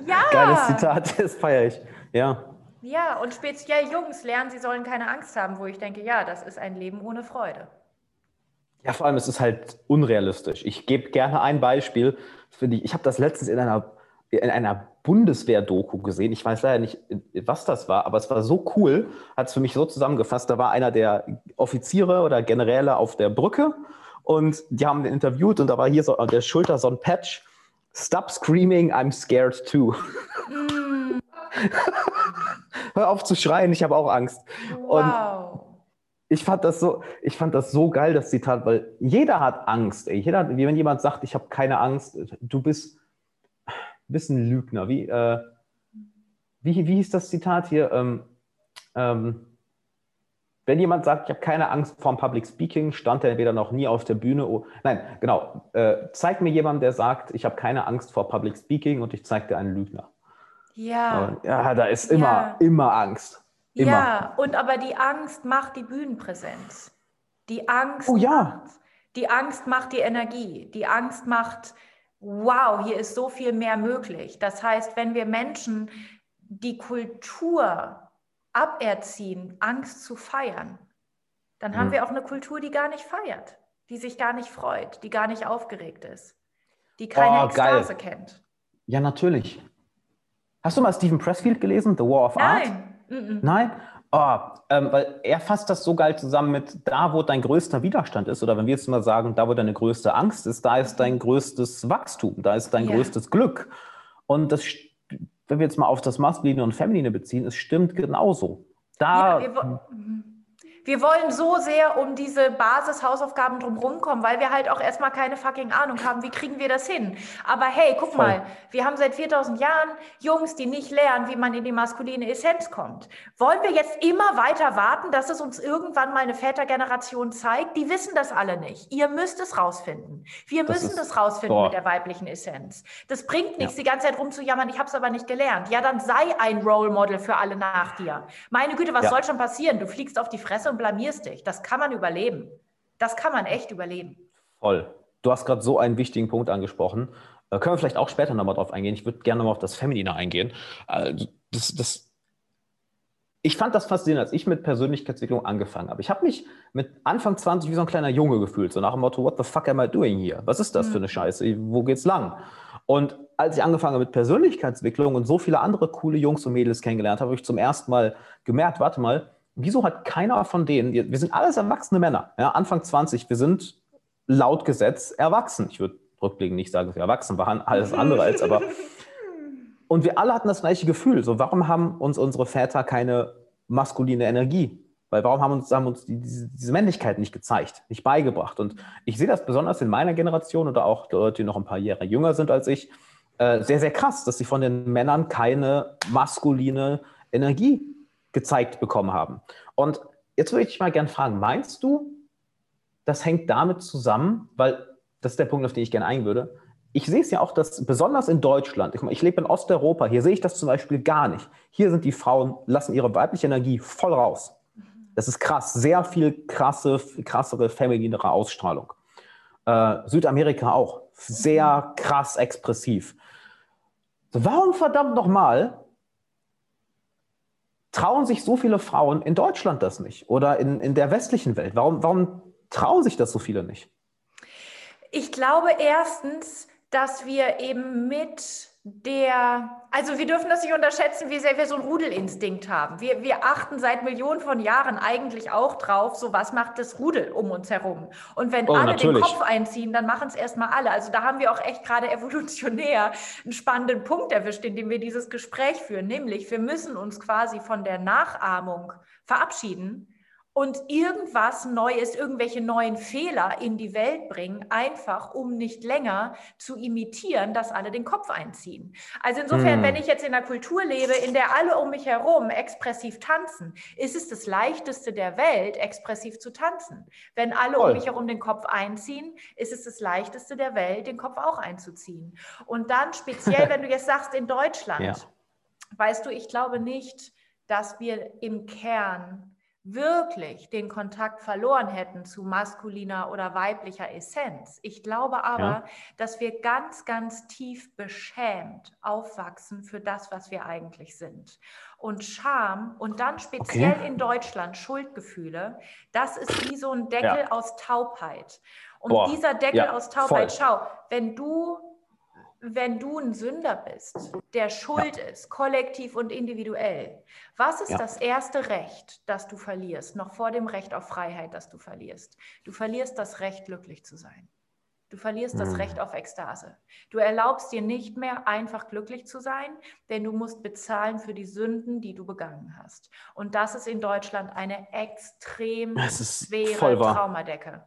Ja. [laughs] Geiles Zitat, das feiere ich. Ja. Ja, und speziell Jungs lernen, sie sollen keine Angst haben, wo ich denke, ja, das ist ein Leben ohne Freude. Ja, vor allem, es ist halt unrealistisch. Ich gebe gerne ein Beispiel. Für die, ich habe das letztens in einer, in einer Bundeswehr-Doku gesehen. Ich weiß leider nicht, was das war, aber es war so cool, hat es für mich so zusammengefasst. Da war einer der Offiziere oder Generäle auf der Brücke und die haben den interviewt und da war hier so an der Schulter so ein Patch. Stop screaming, I'm scared too. Mm. [laughs] Hör auf zu schreien, ich habe auch Angst. Wow. Und ich fand das so, ich fand das so geil, das Zitat, weil jeder hat Angst. Ey. Jeder, wie wenn jemand sagt, ich habe keine Angst, du bist, bist ein Lügner. Wie, äh, wie, wie hieß das Zitat hier? Ähm, ähm, wenn jemand sagt, ich habe keine Angst vor Public Speaking, stand er entweder noch nie auf der Bühne. Oh, nein, genau. Äh, zeig mir jemanden, der sagt, ich habe keine Angst vor Public Speaking und ich zeige dir einen Lügner. Ja. ja, da ist immer, ja. immer Angst. Immer. Ja, und aber die Angst macht die Bühnenpräsenz. Die Angst, oh, ja. macht, die Angst macht die Energie. Die Angst macht, wow, hier ist so viel mehr möglich. Das heißt, wenn wir Menschen die Kultur aberziehen, Angst zu feiern, dann hm. haben wir auch eine Kultur, die gar nicht feiert, die sich gar nicht freut, die gar nicht aufgeregt ist, die keine oh, Ekstase geil. kennt. Ja, natürlich. Hast du mal Stephen Pressfield gelesen, The War of Nein. Art? Mm Nein? Oh, ähm, weil er fasst das so geil zusammen mit da, wo dein größter Widerstand ist, oder wenn wir jetzt mal sagen, da, wo deine größte Angst ist, da ist dein größtes Wachstum, da ist dein ja. größtes Glück. Und das, wenn wir jetzt mal auf das Maskuline und Feminine beziehen, es stimmt genauso. Da, ja, wir, wollen so sehr um diese Basishausaufgaben drumherum kommen, weil wir halt auch erstmal keine fucking Ahnung haben, wie kriegen wir das hin. Aber hey, guck Voll. mal, wir haben seit 4000 Jahren Jungs, die nicht lernen, wie man in die maskuline Essenz kommt. Wollen wir jetzt immer weiter warten, dass es uns irgendwann mal eine Vätergeneration zeigt? Die wissen das alle nicht. Ihr müsst es rausfinden. Wir das müssen das rausfinden boah. mit der weiblichen Essenz. Das bringt nichts, ja. die ganze Zeit rumzujammern, ich habe es aber nicht gelernt. Ja, dann sei ein Role Model für alle nach dir. Meine Güte, was ja. soll schon passieren? Du fliegst auf die Fresse und blamierst dich. Das kann man überleben. Das kann man echt überleben. Voll. Du hast gerade so einen wichtigen Punkt angesprochen. Äh, können wir vielleicht auch später nochmal drauf eingehen. Ich würde gerne nochmal auf das Feminine eingehen. Äh, das, das, ich fand das faszinierend, als ich mit Persönlichkeitsentwicklung angefangen habe. Ich habe mich mit Anfang 20 wie so ein kleiner Junge gefühlt, so nach dem Motto, what the fuck am I doing here? Was ist das mhm. für eine Scheiße? Wo geht's lang? Und als ich angefangen habe mit Persönlichkeitsentwicklung und so viele andere coole Jungs und Mädels kennengelernt habe, habe ich zum ersten Mal gemerkt, warte mal, wieso hat keiner von denen, wir sind alles erwachsene Männer, ja, Anfang 20, wir sind laut Gesetz erwachsen. Ich würde rückblickend nicht sagen, dass wir erwachsen waren, alles andere als, aber. [laughs] Und wir alle hatten das gleiche Gefühl. So, warum haben uns unsere Väter keine maskuline Energie? Weil warum haben uns, haben uns die, diese, diese Männlichkeit nicht gezeigt, nicht beigebracht? Und ich sehe das besonders in meiner Generation oder auch Leute, die noch ein paar Jahre jünger sind als ich, äh, sehr, sehr krass, dass sie von den Männern keine maskuline Energie gezeigt bekommen haben. Und jetzt würde ich dich mal gerne fragen, meinst du, das hängt damit zusammen, weil das ist der Punkt, auf den ich gerne eingehen würde. Ich sehe es ja auch, dass besonders in Deutschland, ich, ich lebe in Osteuropa, hier sehe ich das zum Beispiel gar nicht. Hier sind die Frauen, lassen ihre weibliche Energie voll raus. Das ist krass, sehr viel krasse, krassere, femininere Ausstrahlung. Äh, Südamerika auch, sehr krass expressiv. Warum verdammt nochmal trauen sich so viele Frauen in Deutschland das nicht oder in, in der westlichen Welt? Warum, warum trauen sich das so viele nicht? Ich glaube erstens, dass wir eben mit der, also wir dürfen das nicht unterschätzen, wie sehr wir so einen Rudelinstinkt haben. Wir, wir achten seit Millionen von Jahren eigentlich auch drauf, so was macht das Rudel um uns herum. Und wenn oh, alle natürlich. den Kopf einziehen, dann machen es erstmal alle. Also da haben wir auch echt gerade evolutionär einen spannenden Punkt erwischt, in dem wir dieses Gespräch führen, nämlich wir müssen uns quasi von der Nachahmung verabschieden und irgendwas Neues, irgendwelche neuen Fehler in die Welt bringen, einfach um nicht länger zu imitieren, dass alle den Kopf einziehen. Also insofern, hm. wenn ich jetzt in einer Kultur lebe, in der alle um mich herum expressiv tanzen, ist es das leichteste der Welt, expressiv zu tanzen. Wenn alle Voll. um mich herum den Kopf einziehen, ist es das leichteste der Welt, den Kopf auch einzuziehen. Und dann speziell, [laughs] wenn du jetzt sagst, in Deutschland, ja. weißt du, ich glaube nicht, dass wir im Kern wirklich den Kontakt verloren hätten zu maskuliner oder weiblicher Essenz. Ich glaube aber, ja. dass wir ganz, ganz tief beschämt aufwachsen für das, was wir eigentlich sind. Und Scham und dann speziell okay. in Deutschland Schuldgefühle, das ist wie so ein Deckel ja. aus Taubheit. Und Boah. dieser Deckel ja, aus Taubheit, voll. schau, wenn du wenn du ein Sünder bist, der schuld ja. ist, kollektiv und individuell, was ist ja. das erste Recht, das du verlierst, noch vor dem Recht auf Freiheit, das du verlierst? Du verlierst das Recht, glücklich zu sein. Du verlierst mhm. das hm. Recht auf Ekstase. Du erlaubst dir nicht mehr einfach glücklich zu sein, denn du musst bezahlen für die Sünden, die du begangen hast. Und das ist in Deutschland eine extrem schwere Traumadecke.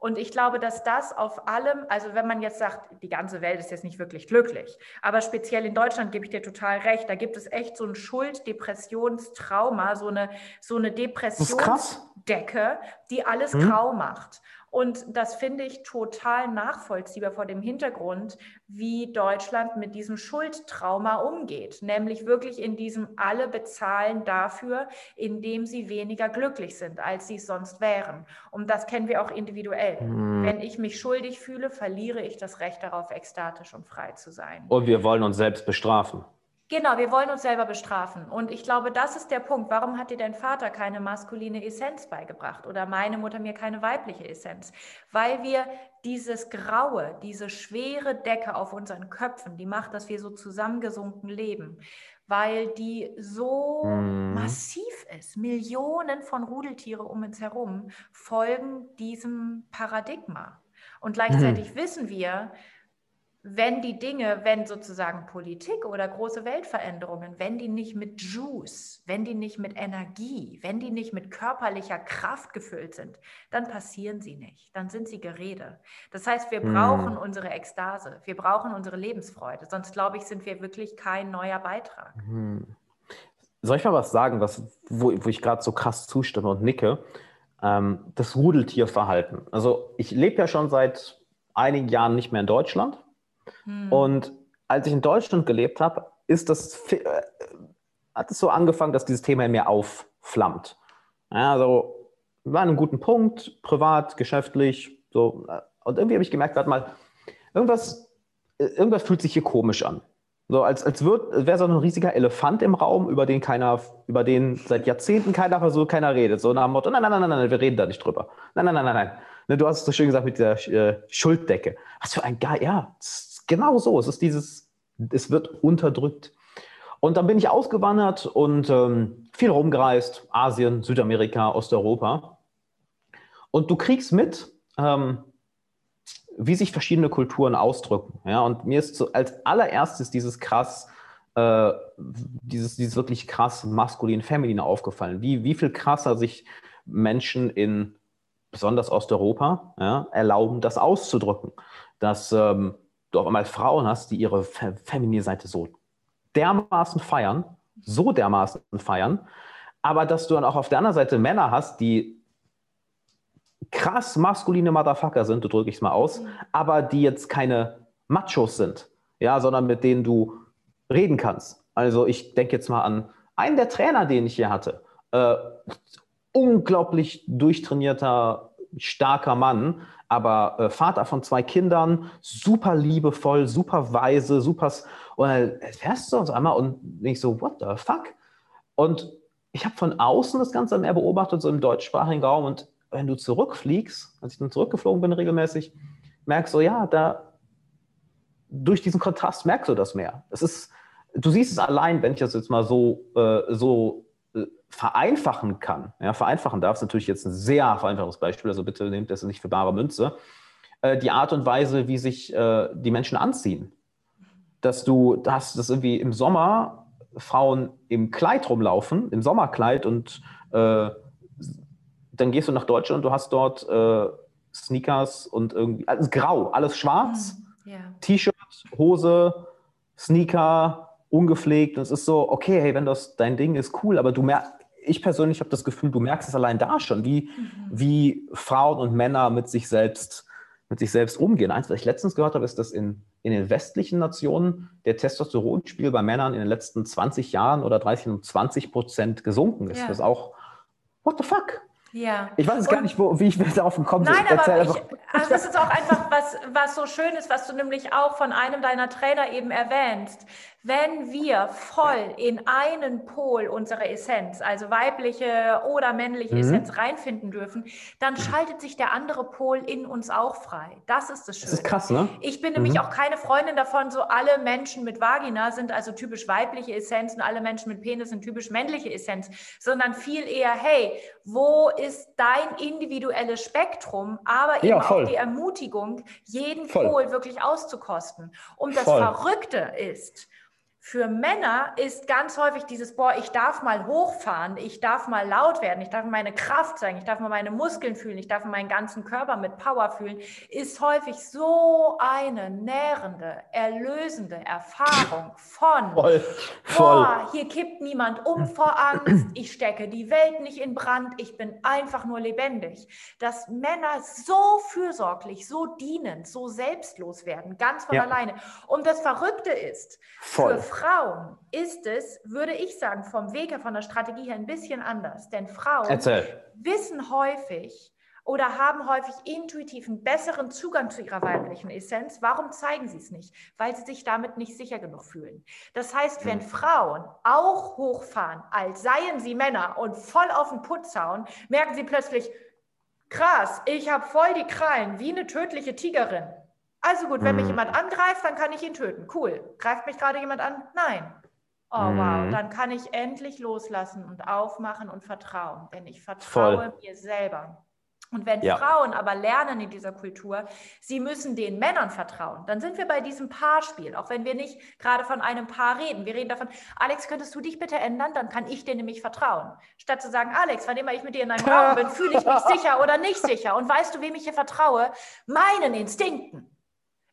Und ich glaube, dass das auf allem, also wenn man jetzt sagt, die ganze Welt ist jetzt nicht wirklich glücklich, aber speziell in Deutschland gebe ich dir total recht, da gibt es echt so ein Schuld-Depressionstrauma, so eine, so eine Depressionsdecke, die alles hm? grau macht. Und das finde ich total nachvollziehbar vor dem Hintergrund, wie Deutschland mit diesem Schuldtrauma umgeht. Nämlich wirklich in diesem alle bezahlen dafür, indem sie weniger glücklich sind, als sie es sonst wären. Und das kennen wir auch individuell. Hm. Wenn ich mich schuldig fühle, verliere ich das Recht darauf, ekstatisch und frei zu sein. Und wir wollen uns selbst bestrafen. Genau, wir wollen uns selber bestrafen. Und ich glaube, das ist der Punkt. Warum hat dir dein Vater keine maskuline Essenz beigebracht oder meine Mutter mir keine weibliche Essenz? Weil wir dieses Graue, diese schwere Decke auf unseren Köpfen, die macht, dass wir so zusammengesunken leben, weil die so mhm. massiv ist. Millionen von Rudeltiere um uns herum folgen diesem Paradigma. Und gleichzeitig mhm. wissen wir, wenn die Dinge, wenn sozusagen Politik oder große Weltveränderungen, wenn die nicht mit Juice, wenn die nicht mit Energie, wenn die nicht mit körperlicher Kraft gefüllt sind, dann passieren sie nicht. Dann sind sie Gerede. Das heißt, wir brauchen hm. unsere Ekstase, wir brauchen unsere Lebensfreude. Sonst glaube ich, sind wir wirklich kein neuer Beitrag. Hm. Soll ich mal was sagen, was, wo, wo ich gerade so krass zustimme und nicke? Ähm, das Rudeltierverhalten. Also ich lebe ja schon seit einigen Jahren nicht mehr in Deutschland hm. Und als ich in Deutschland gelebt habe, ist das, äh, hat es so angefangen, dass dieses Thema in mir aufflammt. Ja, also war an einem guten Punkt, privat, geschäftlich, so. Und irgendwie habe ich gemerkt, warte mal, irgendwas, äh, irgendwas fühlt sich hier komisch an. So, als, als wäre so ein riesiger Elefant im Raum, über den keiner, über den seit Jahrzehnten keiner versucht, keiner redet. So nach dem Motto, nein, nein, nein, nein, nein, wir reden da nicht drüber. Nein, nein, nein, nein, nein. Ne, du hast es so schön gesagt mit der äh, Schulddecke. Was für ein geil, ja, genau so. Es ist dieses, es wird unterdrückt. Und dann bin ich ausgewandert und ähm, viel rumgereist, Asien, Südamerika, Osteuropa. Und du kriegst mit, ähm, wie sich verschiedene Kulturen ausdrücken. Ja? Und mir ist so als allererstes dieses krass, äh, dieses, dieses wirklich krass maskulin-feminine aufgefallen. Wie, wie viel krasser sich Menschen in besonders Osteuropa ja, erlauben, das auszudrücken. Dass ähm, du auf einmal Frauen hast, die ihre feminine Seite so dermaßen feiern, so dermaßen feiern, aber dass du dann auch auf der anderen Seite Männer hast, die krass maskuline Motherfucker sind, du drücke ich es mal aus, mhm. aber die jetzt keine Machos sind, ja, sondern mit denen du reden kannst. Also ich denke jetzt mal an einen der Trainer, den ich hier hatte. Äh, unglaublich durchtrainierter, starker Mann, aber äh, Vater von zwei Kindern, super liebevoll, super weise, super. Und dann fährst du uns einmal und ich so, what the fuck? Und ich habe von außen das Ganze mehr beobachtet, so im deutschsprachigen Raum. Und wenn du zurückfliegst, als ich dann zurückgeflogen bin regelmäßig, merkst du, ja, da durch diesen Kontrast merkst du das mehr. Es ist, du siehst es allein, wenn ich das jetzt mal so, äh, so vereinfachen kann, ja, vereinfachen darf, ist natürlich jetzt ein sehr vereinfachtes Beispiel, also bitte nehmt das nicht für bare Münze, äh, die Art und Weise, wie sich äh, die Menschen anziehen. Dass du hast, dass irgendwie im Sommer Frauen im Kleid rumlaufen, im Sommerkleid und äh, dann gehst du nach Deutschland und du hast dort äh, Sneakers und irgendwie, alles grau, alles schwarz. Mhm, T-Shirt, Hose, Sneaker, ungepflegt. Und es ist so, okay, hey, wenn das dein Ding ist, cool, aber du merkst, ich persönlich habe das Gefühl, du merkst es allein da schon, wie, mhm. wie Frauen und Männer mit sich selbst mit sich selbst umgehen. Eins, was ich letztens gehört habe, ist, dass in, in den westlichen Nationen der Testosteronspiegel bei Männern in den letzten 20 Jahren oder 30 um 20 Prozent gesunken ist. Ja. Das ist auch, what the fuck? Ja. Ich weiß jetzt gar nicht, wo, wie ich darauf gekommen bin. Nein, aber ich, also das ist auch einfach was, was so schön ist, was du nämlich auch von einem deiner Trainer eben erwähnst. Wenn wir voll in einen Pol unserer Essenz, also weibliche oder männliche mhm. Essenz reinfinden dürfen, dann schaltet sich der andere Pol in uns auch frei. Das ist das Schöne. Das ist krass, ne? Ich bin mhm. nämlich auch keine Freundin davon, so alle Menschen mit Vagina sind also typisch weibliche Essenz und alle Menschen mit Penis sind typisch männliche Essenz, sondern viel eher, hey, wo ist dein individuelles Spektrum, aber ja, eben voll. auch die Ermutigung, jeden voll. Pol wirklich auszukosten. Und das voll. Verrückte ist, für Männer ist ganz häufig dieses, boah, ich darf mal hochfahren, ich darf mal laut werden, ich darf meine Kraft zeigen, ich darf mal meine Muskeln fühlen, ich darf meinen ganzen Körper mit Power fühlen, ist häufig so eine nährende, erlösende Erfahrung von, voll, voll. boah, hier kippt niemand um vor Angst, ich stecke die Welt nicht in Brand, ich bin einfach nur lebendig. Dass Männer so fürsorglich, so dienend, so selbstlos werden, ganz von ja. alleine. Und das Verrückte ist, voll. Frauen ist es, würde ich sagen, vom Weg her, von der Strategie her ein bisschen anders. Denn Frauen Erzähl. wissen häufig oder haben häufig intuitiv einen besseren Zugang zu ihrer weiblichen Essenz. Warum zeigen sie es nicht? Weil sie sich damit nicht sicher genug fühlen. Das heißt, wenn mhm. Frauen auch hochfahren, als seien sie Männer und voll auf den Putz hauen, merken sie plötzlich, krass, ich habe voll die Krallen, wie eine tödliche Tigerin. Also gut, wenn mich hm. jemand angreift, dann kann ich ihn töten. Cool. Greift mich gerade jemand an? Nein. Oh wow, hm. dann kann ich endlich loslassen und aufmachen und vertrauen, denn ich vertraue Voll. mir selber. Und wenn ja. Frauen aber lernen in dieser Kultur, sie müssen den Männern vertrauen, dann sind wir bei diesem Paarspiel, auch wenn wir nicht gerade von einem Paar reden. Wir reden davon, Alex, könntest du dich bitte ändern? Dann kann ich dir nämlich vertrauen. Statt zu sagen, Alex, wann immer ich mit dir in einem Raum [laughs] bin, fühle ich mich sicher oder nicht sicher. Und weißt du, wem ich hier vertraue? Meinen Instinkten.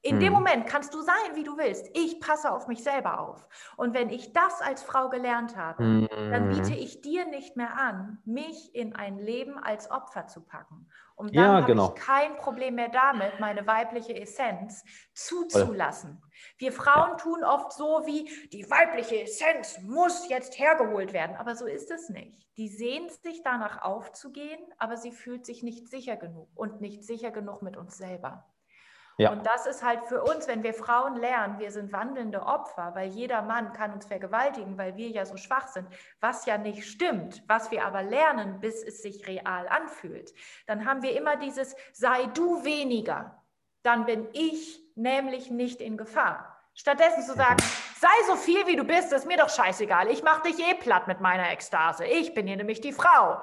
In dem hm. Moment kannst du sein, wie du willst. Ich passe auf mich selber auf. Und wenn ich das als Frau gelernt habe, mm. dann biete hm. ich dir nicht mehr an, mich in ein Leben als Opfer zu packen. Und dann ja, habe genau. ich kein Problem mehr damit, meine weibliche Essenz zuzulassen. Wir Frauen ja. tun oft so wie, die weibliche Essenz muss jetzt hergeholt werden. Aber so ist es nicht. Die sehnt sich danach aufzugehen, aber sie fühlt sich nicht sicher genug und nicht sicher genug mit uns selber. Ja. Und das ist halt für uns, wenn wir Frauen lernen, wir sind wandelnde Opfer, weil jeder Mann kann uns vergewaltigen, weil wir ja so schwach sind, was ja nicht stimmt, was wir aber lernen, bis es sich real anfühlt. Dann haben wir immer dieses, sei du weniger, dann bin ich nämlich nicht in Gefahr. Stattdessen zu sagen, sei so viel wie du bist, ist mir doch scheißegal. Ich mache dich eh platt mit meiner Ekstase. Ich bin hier nämlich die Frau.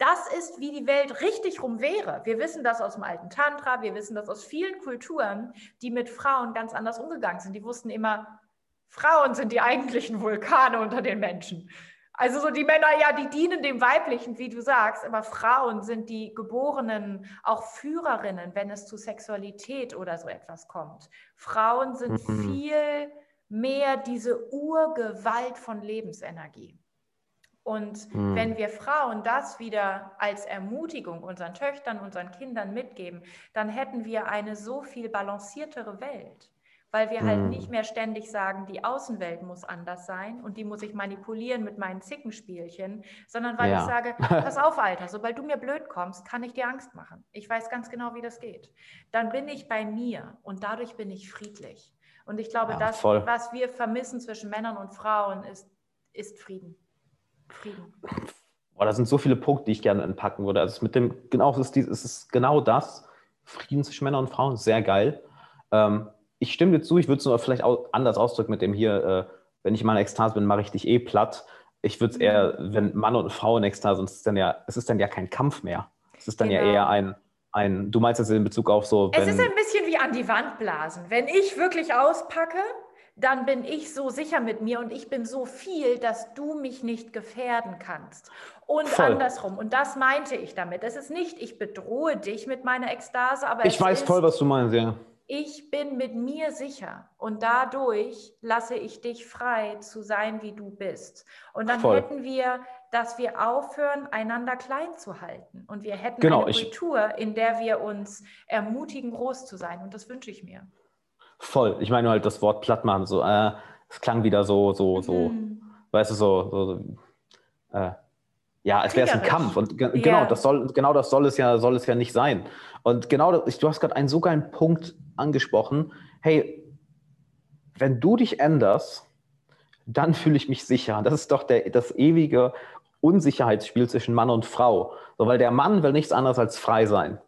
Das ist, wie die Welt richtig rum wäre. Wir wissen das aus dem alten Tantra, wir wissen das aus vielen Kulturen, die mit Frauen ganz anders umgegangen sind. Die wussten immer, Frauen sind die eigentlichen Vulkane unter den Menschen. Also so die Männer, ja, die dienen dem Weiblichen, wie du sagst, aber Frauen sind die geborenen, auch Führerinnen, wenn es zu Sexualität oder so etwas kommt. Frauen sind mhm. viel mehr diese Urgewalt von Lebensenergie. Und mhm. wenn wir Frauen das wieder als Ermutigung unseren Töchtern, unseren Kindern mitgeben, dann hätten wir eine so viel balanciertere Welt, weil wir mhm. halt hm. nicht mehr ständig sagen, die Außenwelt muss anders sein und die muss ich manipulieren mit meinen Zickenspielchen, sondern weil ja. ich sage, [laughs] pass auf, Alter, sobald du mir blöd kommst, kann ich dir Angst machen. Ich weiß ganz genau, wie das geht. Dann bin ich bei mir und dadurch bin ich friedlich. Und ich glaube, ja, das, voll. was wir vermissen zwischen Männern und Frauen, ist, ist Frieden. Frieden? Boah, da sind so viele Punkte, die ich gerne entpacken würde. Also mit dem, genau, es ist, es ist genau das. Frieden zwischen Männern und Frauen, sehr geil. Ähm, ich stimme dir zu, ich würde es nur vielleicht auch anders ausdrücken mit dem hier, äh, wenn ich in meiner Ekstase bin, mache ich dich eh platt. Ich würde es eher, wenn Mann und Frau in Ekstase sind, es ist dann ja, es ist dann ja kein Kampf mehr. Es ist dann genau. ja eher ein, ein, du meinst jetzt in Bezug auf so. es ist ein bisschen wie an die Wand blasen. Wenn ich wirklich auspacke, dann bin ich so sicher mit mir und ich bin so viel, dass du mich nicht gefährden kannst. Und Voll. andersrum. Und das meinte ich damit. Es ist nicht, ich bedrohe dich mit meiner Ekstase, aber ich weiß ist, voll, was du meinst, ja. Ich bin mit mir sicher und dadurch lasse ich dich frei zu sein, wie du bist. Und dann voll. hätten wir, dass wir aufhören, einander klein zu halten. Und wir hätten genau, eine Kultur, in der wir uns ermutigen, groß zu sein. Und das wünsche ich mir. Voll. Ich meine halt das Wort platt machen, so, äh, es klang wieder so, so, so, mhm. weißt du, so, so, so äh, ja, als wäre es ein Kampf. Und ge yeah. genau, das soll, genau das soll es ja, soll es ja nicht sein. Und genau, das, du hast gerade einen so geilen Punkt angesprochen. Hey, wenn du dich änderst, dann [laughs] fühle ich mich sicher. Das ist doch der, das ewige Unsicherheitsspiel zwischen Mann und Frau. So, weil der Mann will nichts anderes als frei sein.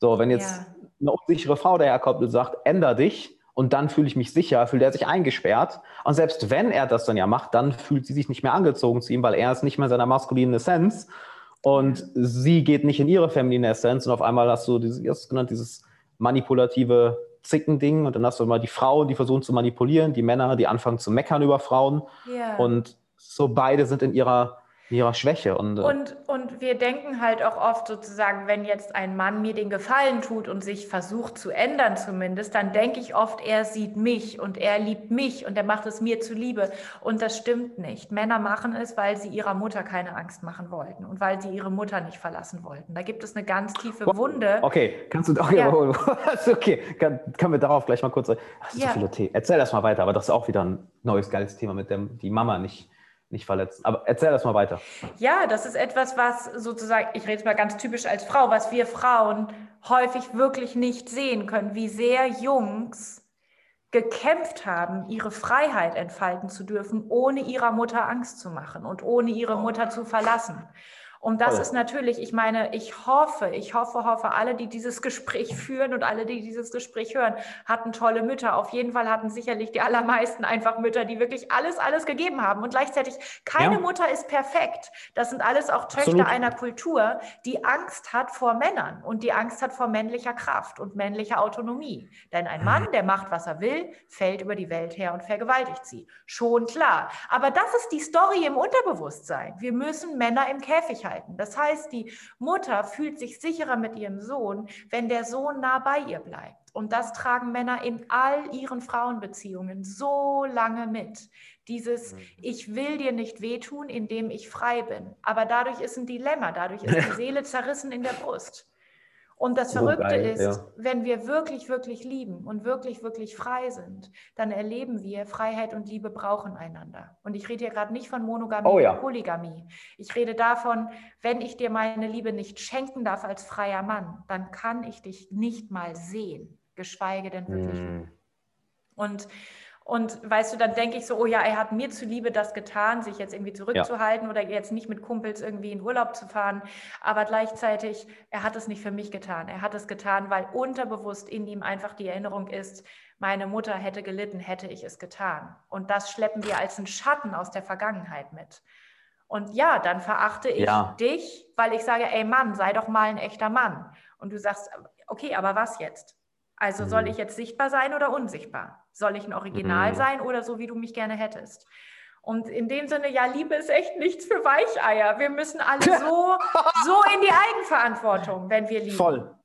So, wenn jetzt ja. eine unsichere Frau daherkommt und sagt, änder dich, und dann fühle ich mich sicher, fühlt er sich eingesperrt. Und selbst wenn er das dann ja macht, dann fühlt sie sich nicht mehr angezogen zu ihm, weil er ist nicht mehr in seiner maskulinen Essenz und sie geht nicht in ihre feminine Essenz und auf einmal hast du dieses, hast genannt, dieses manipulative Zickending und dann hast du immer die Frauen, die versuchen zu manipulieren, die Männer, die anfangen zu meckern über Frauen yeah. und so beide sind in ihrer ihrer Schwäche. Und, äh, und, und wir denken halt auch oft sozusagen, wenn jetzt ein Mann mir den Gefallen tut und sich versucht zu ändern zumindest, dann denke ich oft, er sieht mich und er liebt mich und er macht es mir zuliebe. Und das stimmt nicht. Männer machen es, weil sie ihrer Mutter keine Angst machen wollten und weil sie ihre Mutter nicht verlassen wollten. Da gibt es eine ganz tiefe Wunde. Okay, kannst du, okay, ja. [laughs] okay. Kann, können wir darauf gleich mal kurz, das ist ja. so. Erzähl das mal weiter, aber das ist auch wieder ein neues, geiles Thema, mit dem die Mama nicht nicht verletzen. Aber erzähl das mal weiter. Ja, das ist etwas, was sozusagen, ich rede jetzt mal ganz typisch als Frau, was wir Frauen häufig wirklich nicht sehen können, wie sehr Jungs gekämpft haben, ihre Freiheit entfalten zu dürfen, ohne ihrer Mutter Angst zu machen und ohne ihre Mutter zu verlassen. Und das Voll. ist natürlich, ich meine, ich hoffe, ich hoffe, hoffe, alle, die dieses Gespräch [laughs] führen und alle, die dieses Gespräch hören, hatten tolle Mütter. Auf jeden Fall hatten sicherlich die allermeisten einfach Mütter, die wirklich alles, alles gegeben haben. Und gleichzeitig, keine ja. Mutter ist perfekt. Das sind alles auch Töchter Absolut. einer Kultur, die Angst hat vor Männern und die Angst hat vor männlicher Kraft und männlicher Autonomie. Denn ein Mann, der macht, was er will, fällt über die Welt her und vergewaltigt sie. Schon klar. Aber das ist die Story im Unterbewusstsein. Wir müssen Männer im Käfig halten halten. Das heißt, die Mutter fühlt sich sicherer mit ihrem Sohn, wenn der Sohn nah bei ihr bleibt. Und das tragen Männer in all ihren Frauenbeziehungen so lange mit. Dieses, mhm. ich will dir nicht wehtun, indem ich frei bin. Aber dadurch ist ein Dilemma, dadurch ist die Seele zerrissen in der Brust. Und das Verrückte geil, ist, ja. wenn wir wirklich, wirklich lieben und wirklich, wirklich frei sind, dann erleben wir, Freiheit und Liebe brauchen einander. Und ich rede hier gerade nicht von Monogamie oh, ja. und Polygamie. Ich rede davon, wenn ich dir meine Liebe nicht schenken darf als freier Mann, dann kann ich dich nicht mal sehen, geschweige denn wirklich. Mm. Und und weißt du, dann denke ich so, oh ja, er hat mir zuliebe das getan, sich jetzt irgendwie zurückzuhalten ja. oder jetzt nicht mit Kumpels irgendwie in Urlaub zu fahren. Aber gleichzeitig, er hat es nicht für mich getan. Er hat es getan, weil unterbewusst in ihm einfach die Erinnerung ist, meine Mutter hätte gelitten, hätte ich es getan. Und das schleppen wir als einen Schatten aus der Vergangenheit mit. Und ja, dann verachte ich ja. dich, weil ich sage, ey Mann, sei doch mal ein echter Mann. Und du sagst, okay, aber was jetzt? Also soll mhm. ich jetzt sichtbar sein oder unsichtbar? Soll ich ein Original mhm. sein oder so, wie du mich gerne hättest? Und in dem Sinne, ja, Liebe ist echt nichts für Weicheier. Wir müssen alle [laughs] so, so in die Eigenverantwortung, wenn wir lieben. Voll.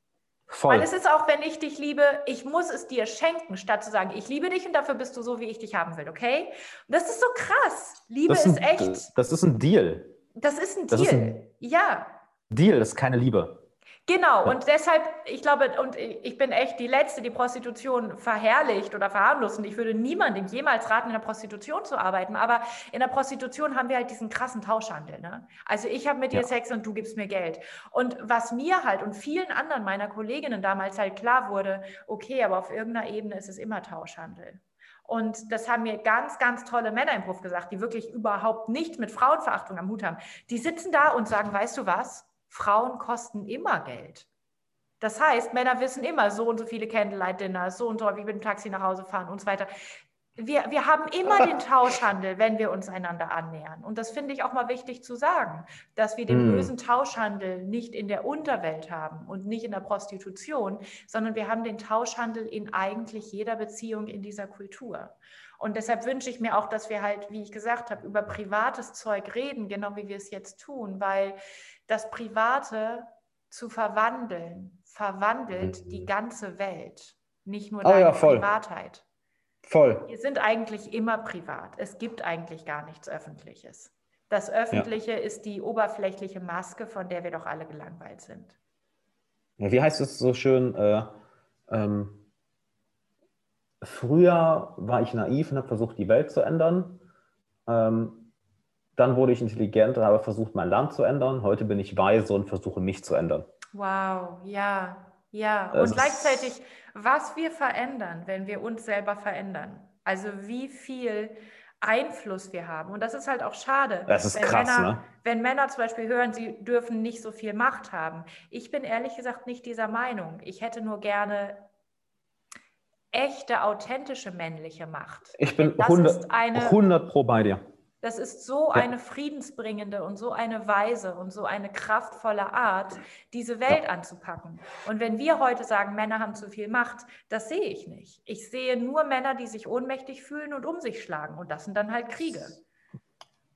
Voll. Weil es ist auch, wenn ich dich liebe, ich muss es dir schenken, statt zu sagen, ich liebe dich und dafür bist du so, wie ich dich haben will, okay? Und das ist so krass. Liebe ist, ein, ist, echt. Das ist ein Deal. Das ist ein Deal. Ist ein ja. Deal, ist keine Liebe. Genau, und deshalb, ich glaube, und ich bin echt die Letzte, die Prostitution verherrlicht oder verharmlost. Und ich würde niemandem jemals raten, in der Prostitution zu arbeiten. Aber in der Prostitution haben wir halt diesen krassen Tauschhandel. Ne? Also ich habe mit dir ja. Sex und du gibst mir Geld. Und was mir halt und vielen anderen meiner Kolleginnen damals halt klar wurde, okay, aber auf irgendeiner Ebene ist es immer Tauschhandel. Und das haben mir ganz, ganz tolle Männer im Beruf gesagt, die wirklich überhaupt nichts mit Frauenverachtung am Hut haben. Die sitzen da und sagen, weißt du was? Frauen kosten immer Geld. Das heißt, Männer wissen immer, so und so viele Candlelight-Dinner, so und so, wie mit dem Taxi nach Hause fahren und so weiter. Wir, wir haben immer den [laughs] Tauschhandel, wenn wir uns einander annähern. Und das finde ich auch mal wichtig zu sagen, dass wir den mm. bösen Tauschhandel nicht in der Unterwelt haben und nicht in der Prostitution, sondern wir haben den Tauschhandel in eigentlich jeder Beziehung in dieser Kultur. Und deshalb wünsche ich mir auch, dass wir halt, wie ich gesagt habe, über privates Zeug reden, genau wie wir es jetzt tun, weil das Private zu verwandeln, verwandelt mhm. die ganze Welt, nicht nur oh, deine ja, Privatheit. Voll. Wir sind eigentlich immer privat. Es gibt eigentlich gar nichts Öffentliches. Das Öffentliche ja. ist die oberflächliche Maske, von der wir doch alle gelangweilt sind. Wie heißt es so schön? Äh, ähm, früher war ich naiv und habe versucht, die Welt zu ändern. Ähm, dann wurde ich intelligenter, habe versucht, mein Land zu ändern. Heute bin ich weise und versuche, mich zu ändern. Wow, ja, ja. Das und gleichzeitig, was wir verändern, wenn wir uns selber verändern. Also wie viel Einfluss wir haben. Und das ist halt auch schade. Das ist krass, Männer, ne? Wenn Männer zum Beispiel hören, sie dürfen nicht so viel Macht haben. Ich bin ehrlich gesagt nicht dieser Meinung. Ich hätte nur gerne echte, authentische männliche Macht. Ich bin 100, eine, 100 pro bei dir. Das ist so eine friedensbringende und so eine weise und so eine kraftvolle Art, diese Welt anzupacken. Und wenn wir heute sagen, Männer haben zu viel Macht, das sehe ich nicht. Ich sehe nur Männer, die sich ohnmächtig fühlen und um sich schlagen. Und das sind dann halt Kriege.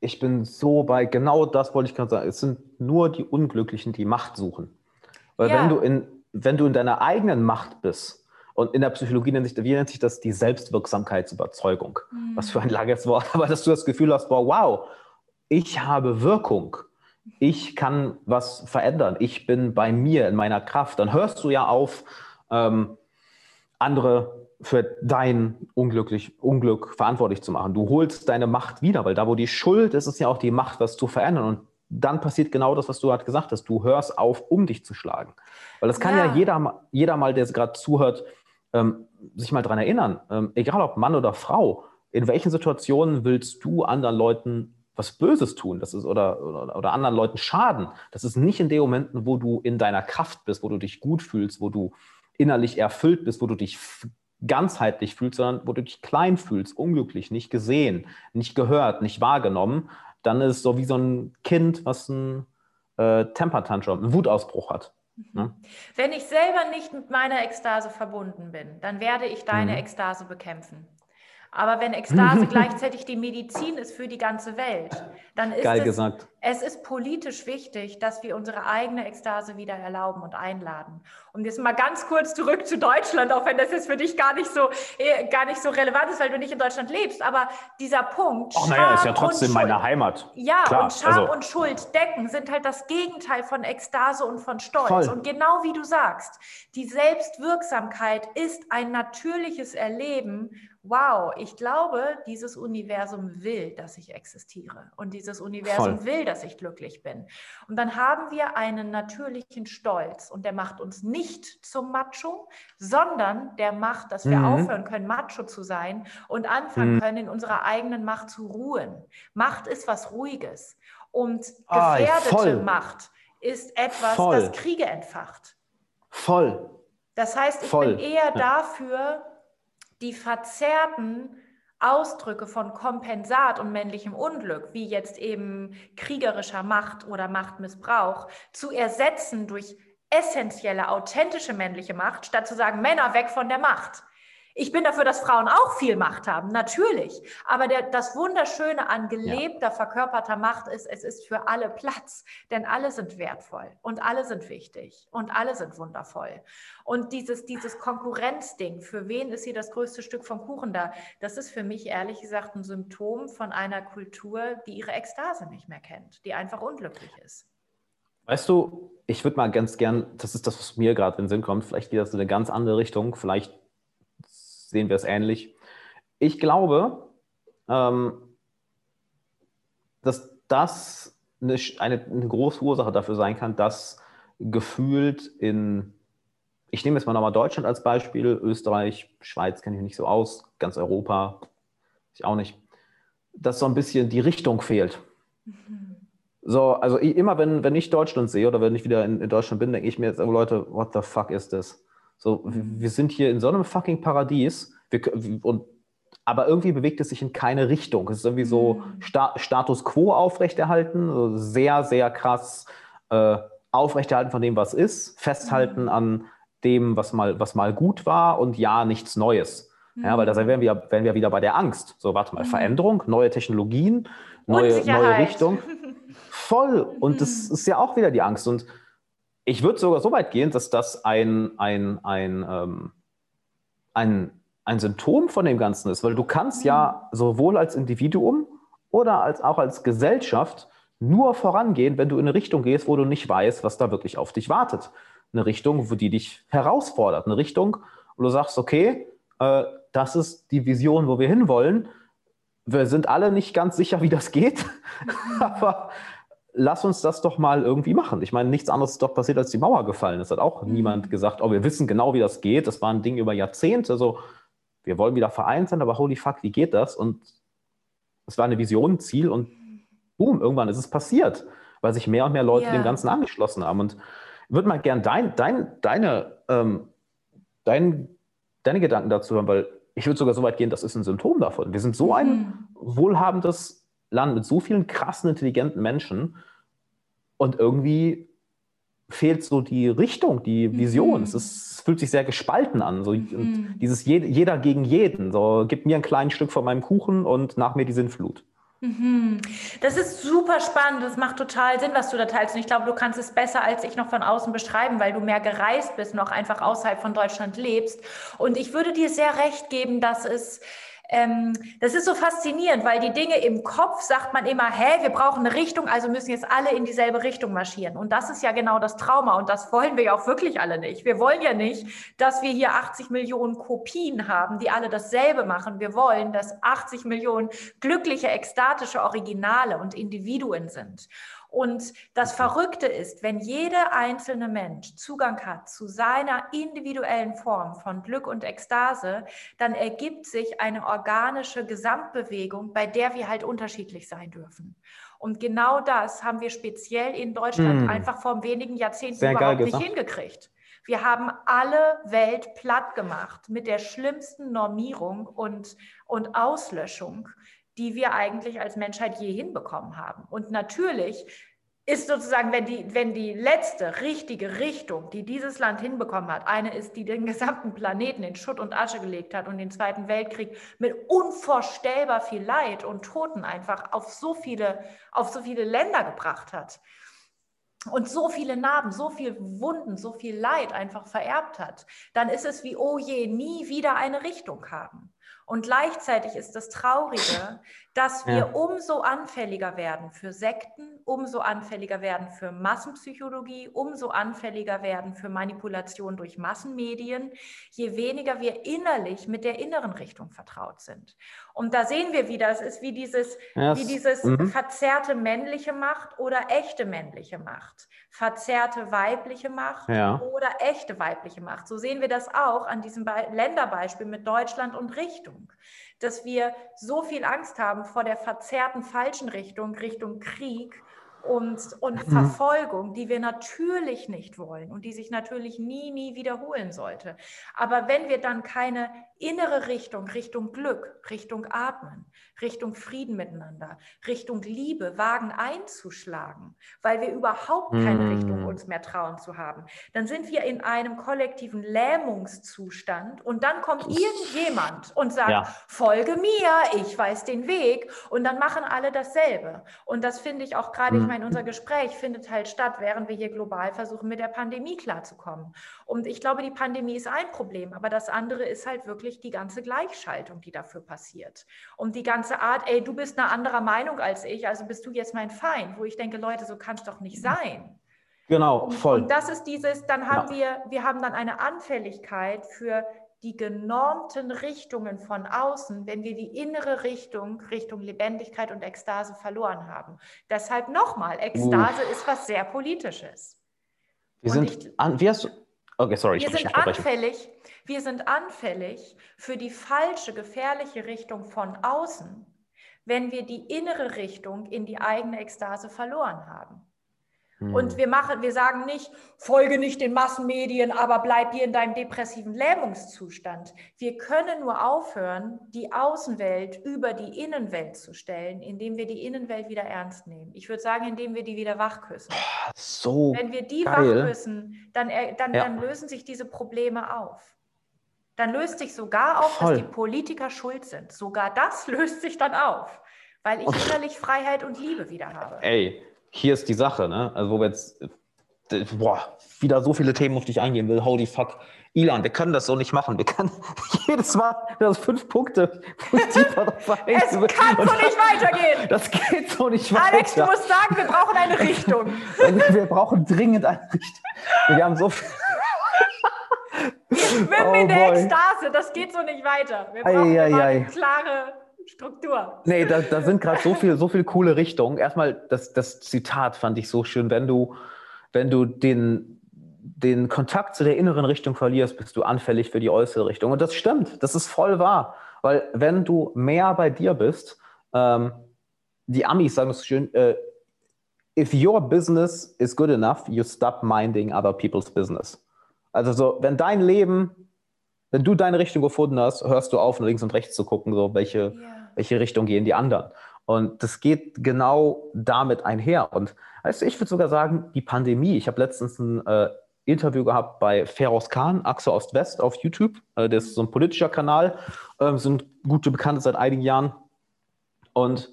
Ich bin so bei, genau das wollte ich gerade sagen. Es sind nur die Unglücklichen, die Macht suchen. Weil ja. wenn, du in, wenn du in deiner eigenen Macht bist, und in der Psychologie nennt sich, wie nennt sich das die Selbstwirksamkeitsüberzeugung? Mhm. Was für ein langes Wort, [laughs] aber dass du das Gefühl hast, boah, wow, ich habe Wirkung. Ich kann was verändern. Ich bin bei mir in meiner Kraft. Dann hörst du ja auf, ähm, andere für dein Unglücklich, Unglück verantwortlich zu machen. Du holst deine Macht wieder, weil da, wo die Schuld ist, ist ja auch die Macht, was zu verändern. Und dann passiert genau das, was du gerade gesagt hast. Du hörst auf, um dich zu schlagen. Weil das kann ja, ja jeder, jeder mal, der gerade zuhört, ähm, sich mal daran erinnern, ähm, egal ob Mann oder Frau, in welchen Situationen willst du anderen Leuten was Böses tun, das ist oder, oder, oder anderen Leuten schaden. Das ist nicht in den Momenten, wo du in deiner Kraft bist, wo du dich gut fühlst, wo du innerlich erfüllt bist, wo du dich ganzheitlich fühlst, sondern wo du dich klein fühlst, unglücklich, nicht gesehen, nicht gehört, nicht wahrgenommen, dann ist es so wie so ein Kind, was ein äh, Temper-Tantrum, einen Wutausbruch hat. Mhm. Ne? Wenn ich selber nicht mit meiner Ekstase verbunden bin, dann werde ich deine mhm. Ekstase bekämpfen. Aber wenn Ekstase gleichzeitig die Medizin ist für die ganze Welt, dann ist Geil es, gesagt. es ist politisch wichtig, dass wir unsere eigene Ekstase wieder erlauben und einladen. Und jetzt mal ganz kurz zurück zu Deutschland, auch wenn das jetzt für dich gar nicht so, eh, gar nicht so relevant ist, weil du nicht in Deutschland lebst. Aber dieser Punkt. Ach naja, ist ja trotzdem meine Heimat. Ja, Klar, und Scham also. und Schuld decken sind halt das Gegenteil von Ekstase und von Stolz. Voll. Und genau wie du sagst, die Selbstwirksamkeit ist ein natürliches Erleben wow, ich glaube, dieses Universum will, dass ich existiere und dieses Universum Voll. will, dass ich glücklich bin. Und dann haben wir einen natürlichen Stolz und der macht uns nicht zum Macho, sondern der macht, dass wir mhm. aufhören können, Macho zu sein und anfangen mhm. können, in unserer eigenen Macht zu ruhen. Macht ist was Ruhiges und gefährdete ah, Macht ist etwas, voll. das Kriege entfacht. Voll. Das heißt, ich voll. bin eher ja. dafür, die verzerrten Ausdrücke von Kompensat und männlichem Unglück, wie jetzt eben kriegerischer Macht oder Machtmissbrauch, zu ersetzen durch essentielle, authentische männliche Macht, statt zu sagen, Männer weg von der Macht. Ich bin dafür, dass Frauen auch viel Macht haben, natürlich. Aber der, das Wunderschöne an gelebter, ja. verkörperter Macht ist, es ist für alle Platz. Denn alle sind wertvoll und alle sind wichtig und alle sind wundervoll. Und dieses, dieses Konkurrenzding, für wen ist hier das größte Stück vom Kuchen da? Das ist für mich ehrlich gesagt ein Symptom von einer Kultur, die ihre Ekstase nicht mehr kennt, die einfach unglücklich ist. Weißt du, ich würde mal ganz gern, das ist das, was mir gerade in den Sinn kommt, vielleicht geht das in eine ganz andere Richtung, vielleicht sehen wir es ähnlich. Ich glaube, ähm, dass das eine, eine, eine, große Ursache dafür sein kann, dass gefühlt in, ich nehme jetzt mal nochmal Deutschland als Beispiel, Österreich, Schweiz kenne ich nicht so aus, ganz Europa, ich auch nicht, dass so ein bisschen die Richtung fehlt. Mhm. So, also immer wenn, wenn ich Deutschland sehe oder wenn ich wieder in, in Deutschland bin, denke ich mir jetzt, oh Leute, what the fuck ist das? So, wir sind hier in so einem fucking Paradies wir, und, aber irgendwie bewegt es sich in keine Richtung. Es ist irgendwie so mhm. Sta Status quo aufrechterhalten, so sehr, sehr krass äh, aufrechterhalten von dem, was ist, festhalten mhm. an dem, was mal, was mal gut war und ja, nichts Neues. Mhm. Ja, weil da wären wir, wären wir wieder bei der Angst. So, warte mal, mhm. Veränderung, neue Technologien, neue, neue Richtung. [laughs] Voll. Und das mhm. ist ja auch wieder die Angst. Und ich würde sogar so weit gehen, dass das ein, ein, ein, ähm, ein, ein Symptom von dem Ganzen ist, weil du kannst ja sowohl als Individuum oder als auch als Gesellschaft nur vorangehen, wenn du in eine Richtung gehst, wo du nicht weißt, was da wirklich auf dich wartet. Eine Richtung, wo die dich herausfordert. Eine Richtung, wo du sagst, okay, äh, das ist die Vision, wo wir hinwollen. Wir sind alle nicht ganz sicher, wie das geht, [laughs] aber lass uns das doch mal irgendwie machen. Ich meine, nichts anderes ist doch passiert, als die Mauer gefallen ist. Hat auch mhm. niemand gesagt, oh, wir wissen genau, wie das geht. Das war ein Ding über Jahrzehnte. So, wir wollen wieder vereint sein, aber holy fuck, wie geht das? Und es war eine Vision, ein Ziel und boom, irgendwann ist es passiert, weil sich mehr und mehr Leute yeah. dem Ganzen angeschlossen haben. Und ich würde mal gern dein, dein, deine, ähm, dein, deine Gedanken dazu hören, weil ich würde sogar so weit gehen, das ist ein Symptom davon. Wir sind so ein mhm. wohlhabendes Land mit so vielen krassen, intelligenten Menschen und irgendwie fehlt so die Richtung, die Vision. Mhm. Es, ist, es, fühlt sich sehr gespalten an. So, mhm. dieses jeder gegen jeden. So, gib mir ein kleines Stück von meinem Kuchen und nach mir die Sinnflut. Mhm. Das ist super spannend. Das macht total Sinn, was du da teilst. Und ich glaube, du kannst es besser als ich noch von außen beschreiben, weil du mehr gereist bist, noch einfach außerhalb von Deutschland lebst. Und ich würde dir sehr recht geben, dass es ähm, das ist so faszinierend, weil die Dinge im Kopf sagt man immer, hä, wir brauchen eine Richtung, also müssen jetzt alle in dieselbe Richtung marschieren. Und das ist ja genau das Trauma und das wollen wir ja auch wirklich alle nicht. Wir wollen ja nicht, dass wir hier 80 Millionen Kopien haben, die alle dasselbe machen. Wir wollen, dass 80 Millionen glückliche, ekstatische Originale und Individuen sind. Und das Verrückte ist, wenn jeder einzelne Mensch Zugang hat zu seiner individuellen Form von Glück und Ekstase, dann ergibt sich eine organische Gesamtbewegung, bei der wir halt unterschiedlich sein dürfen. Und genau das haben wir speziell in Deutschland mm. einfach vor wenigen Jahrzehnten Sehr überhaupt nicht hingekriegt. Wir haben alle Welt platt gemacht mit der schlimmsten Normierung und, und Auslöschung die wir eigentlich als Menschheit je hinbekommen haben. Und natürlich ist sozusagen, wenn die, wenn die letzte richtige Richtung, die dieses Land hinbekommen hat, eine ist, die den gesamten Planeten in Schutt und Asche gelegt hat und den Zweiten Weltkrieg mit unvorstellbar viel Leid und Toten einfach auf so viele, auf so viele Länder gebracht hat und so viele Narben, so viele Wunden, so viel Leid einfach vererbt hat, dann ist es wie, oh je, nie wieder eine Richtung haben. Und gleichzeitig ist das Traurige, dass wir ja. umso anfälliger werden für Sekten, umso anfälliger werden für Massenpsychologie, umso anfälliger werden für Manipulation durch Massenmedien, je weniger wir innerlich mit der inneren Richtung vertraut sind. Und da sehen wir wieder, es ist wie dieses, yes. wie dieses mhm. verzerrte männliche Macht oder echte männliche Macht, verzerrte weibliche Macht ja. oder echte weibliche Macht. So sehen wir das auch an diesem Be Länderbeispiel mit Deutschland und Richtung, dass wir so viel Angst haben vor der verzerrten falschen Richtung, Richtung Krieg und, und mhm. Verfolgung, die wir natürlich nicht wollen und die sich natürlich nie, nie wiederholen sollte. Aber wenn wir dann keine innere Richtung, Richtung Glück, Richtung Atmen, Richtung Frieden miteinander, Richtung Liebe wagen einzuschlagen, weil wir überhaupt keine mm. Richtung uns mehr trauen zu haben, dann sind wir in einem kollektiven Lähmungszustand und dann kommt irgendjemand und sagt, ja. folge mir, ich weiß den Weg und dann machen alle dasselbe. Und das finde ich auch gerade, mm. ich meine, unser Gespräch findet halt statt, während wir hier global versuchen, mit der Pandemie klarzukommen. Und ich glaube, die Pandemie ist ein Problem, aber das andere ist halt wirklich die ganze Gleichschaltung, die dafür passiert. Und die ganze Art, ey, du bist eine andere Meinung als ich, also bist du jetzt mein Feind, wo ich denke, Leute, so kann es doch nicht sein. Genau, voll. Und, und das ist dieses, dann haben ja. wir, wir haben dann eine Anfälligkeit für die genormten Richtungen von außen, wenn wir die innere Richtung, Richtung Lebendigkeit und Ekstase verloren haben. Deshalb nochmal, Ekstase uh. ist was sehr Politisches. Wir sind, ich, an, wie hast Okay, sorry, wir sind anfällig. Wir sind anfällig für die falsche, gefährliche Richtung von außen, wenn wir die innere Richtung in die eigene Ekstase verloren haben. Und hm. wir machen, wir sagen nicht, folge nicht den Massenmedien, aber bleib hier in deinem depressiven Lähmungszustand. Wir können nur aufhören, die Außenwelt über die Innenwelt zu stellen, indem wir die Innenwelt wieder ernst nehmen. Ich würde sagen, indem wir die wieder wachküssen. So. Wenn wir die wachküssen, dann, dann, ja. dann lösen sich diese Probleme auf. Dann löst sich sogar auf, Voll. dass die Politiker schuld sind. Sogar das [laughs] löst sich dann auf, weil ich [laughs] innerlich Freiheit und Liebe wieder habe. Ey, hier ist die Sache, ne? Also wo wir jetzt, boah, wieder so viele Themen auf dich eingehen will, holy fuck. Ilan, wir können das so nicht machen. Wir können [laughs] jedes Mal das fünf Punkte Es kann so nicht weitergehen. Das geht so nicht weiter. Alex, du musst sagen, wir brauchen eine Richtung. [laughs] Wir brauchen dringend eine Richtung. Wir haben so viel. Wir schwimmen oh in der boy. Ekstase, das geht so nicht weiter. Wir brauchen ei, ei, ei. eine klare Struktur. Nee, da, da sind gerade so viele so viel coole Richtungen. Erstmal, das, das Zitat fand ich so schön. Wenn du, wenn du den, den Kontakt zu der inneren Richtung verlierst, bist du anfällig für die äußere Richtung. Und das stimmt, das ist voll wahr. Weil wenn du mehr bei dir bist, ähm, die Amis sagen es schön, äh, if your business is good enough, you stop minding other people's business. Also so, wenn dein Leben wenn du deine Richtung gefunden hast, hörst du auf, links und rechts zu gucken, so welche, ja. welche Richtung gehen die anderen. Und das geht genau damit einher. Und weißt du, ich würde sogar sagen, die Pandemie, ich habe letztens ein äh, Interview gehabt bei Feroz Khan, Achse Ost-West auf YouTube. Äh, das ist so ein politischer Kanal, äh, sind gute Bekannte seit einigen Jahren. Und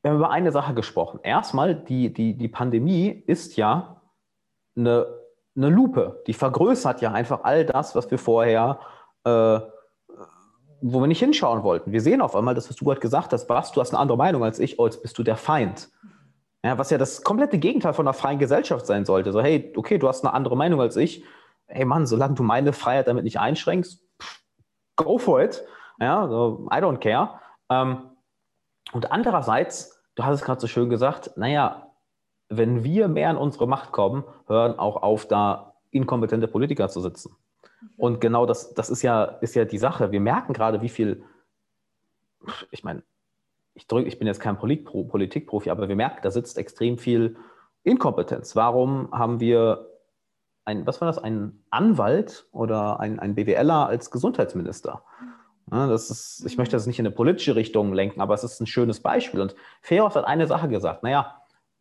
wir haben über eine Sache gesprochen. Erstmal, die, die, die Pandemie ist ja eine, eine Lupe. Die vergrößert ja einfach all das, was wir vorher äh, wo wir nicht hinschauen wollten. Wir sehen auf einmal, das, was du gerade gesagt hast, was, du hast eine andere Meinung als ich, oh, jetzt bist du der Feind. Ja, was ja das komplette Gegenteil von einer freien Gesellschaft sein sollte. So, hey, okay, du hast eine andere Meinung als ich. Hey Mann, solange du meine Freiheit damit nicht einschränkst, go for it. Ja, so, I don't care. Ähm, und andererseits, du hast es gerade so schön gesagt, naja, wenn wir mehr in unsere Macht kommen, hören auch auf, da inkompetente Politiker zu sitzen. Mhm. Und genau das, das ist ja, ist ja die Sache. Wir merken gerade, wie viel, ich meine, ich, drück, ich bin jetzt kein Politikprofi, aber wir merken, da sitzt extrem viel Inkompetenz. Warum haben wir ein, was war das, ein Anwalt oder ein, ein BWLer als Gesundheitsminister? Ja, das ist, ich möchte das nicht in eine politische Richtung lenken, aber es ist ein schönes Beispiel. Und Ferov hat eine Sache gesagt, naja,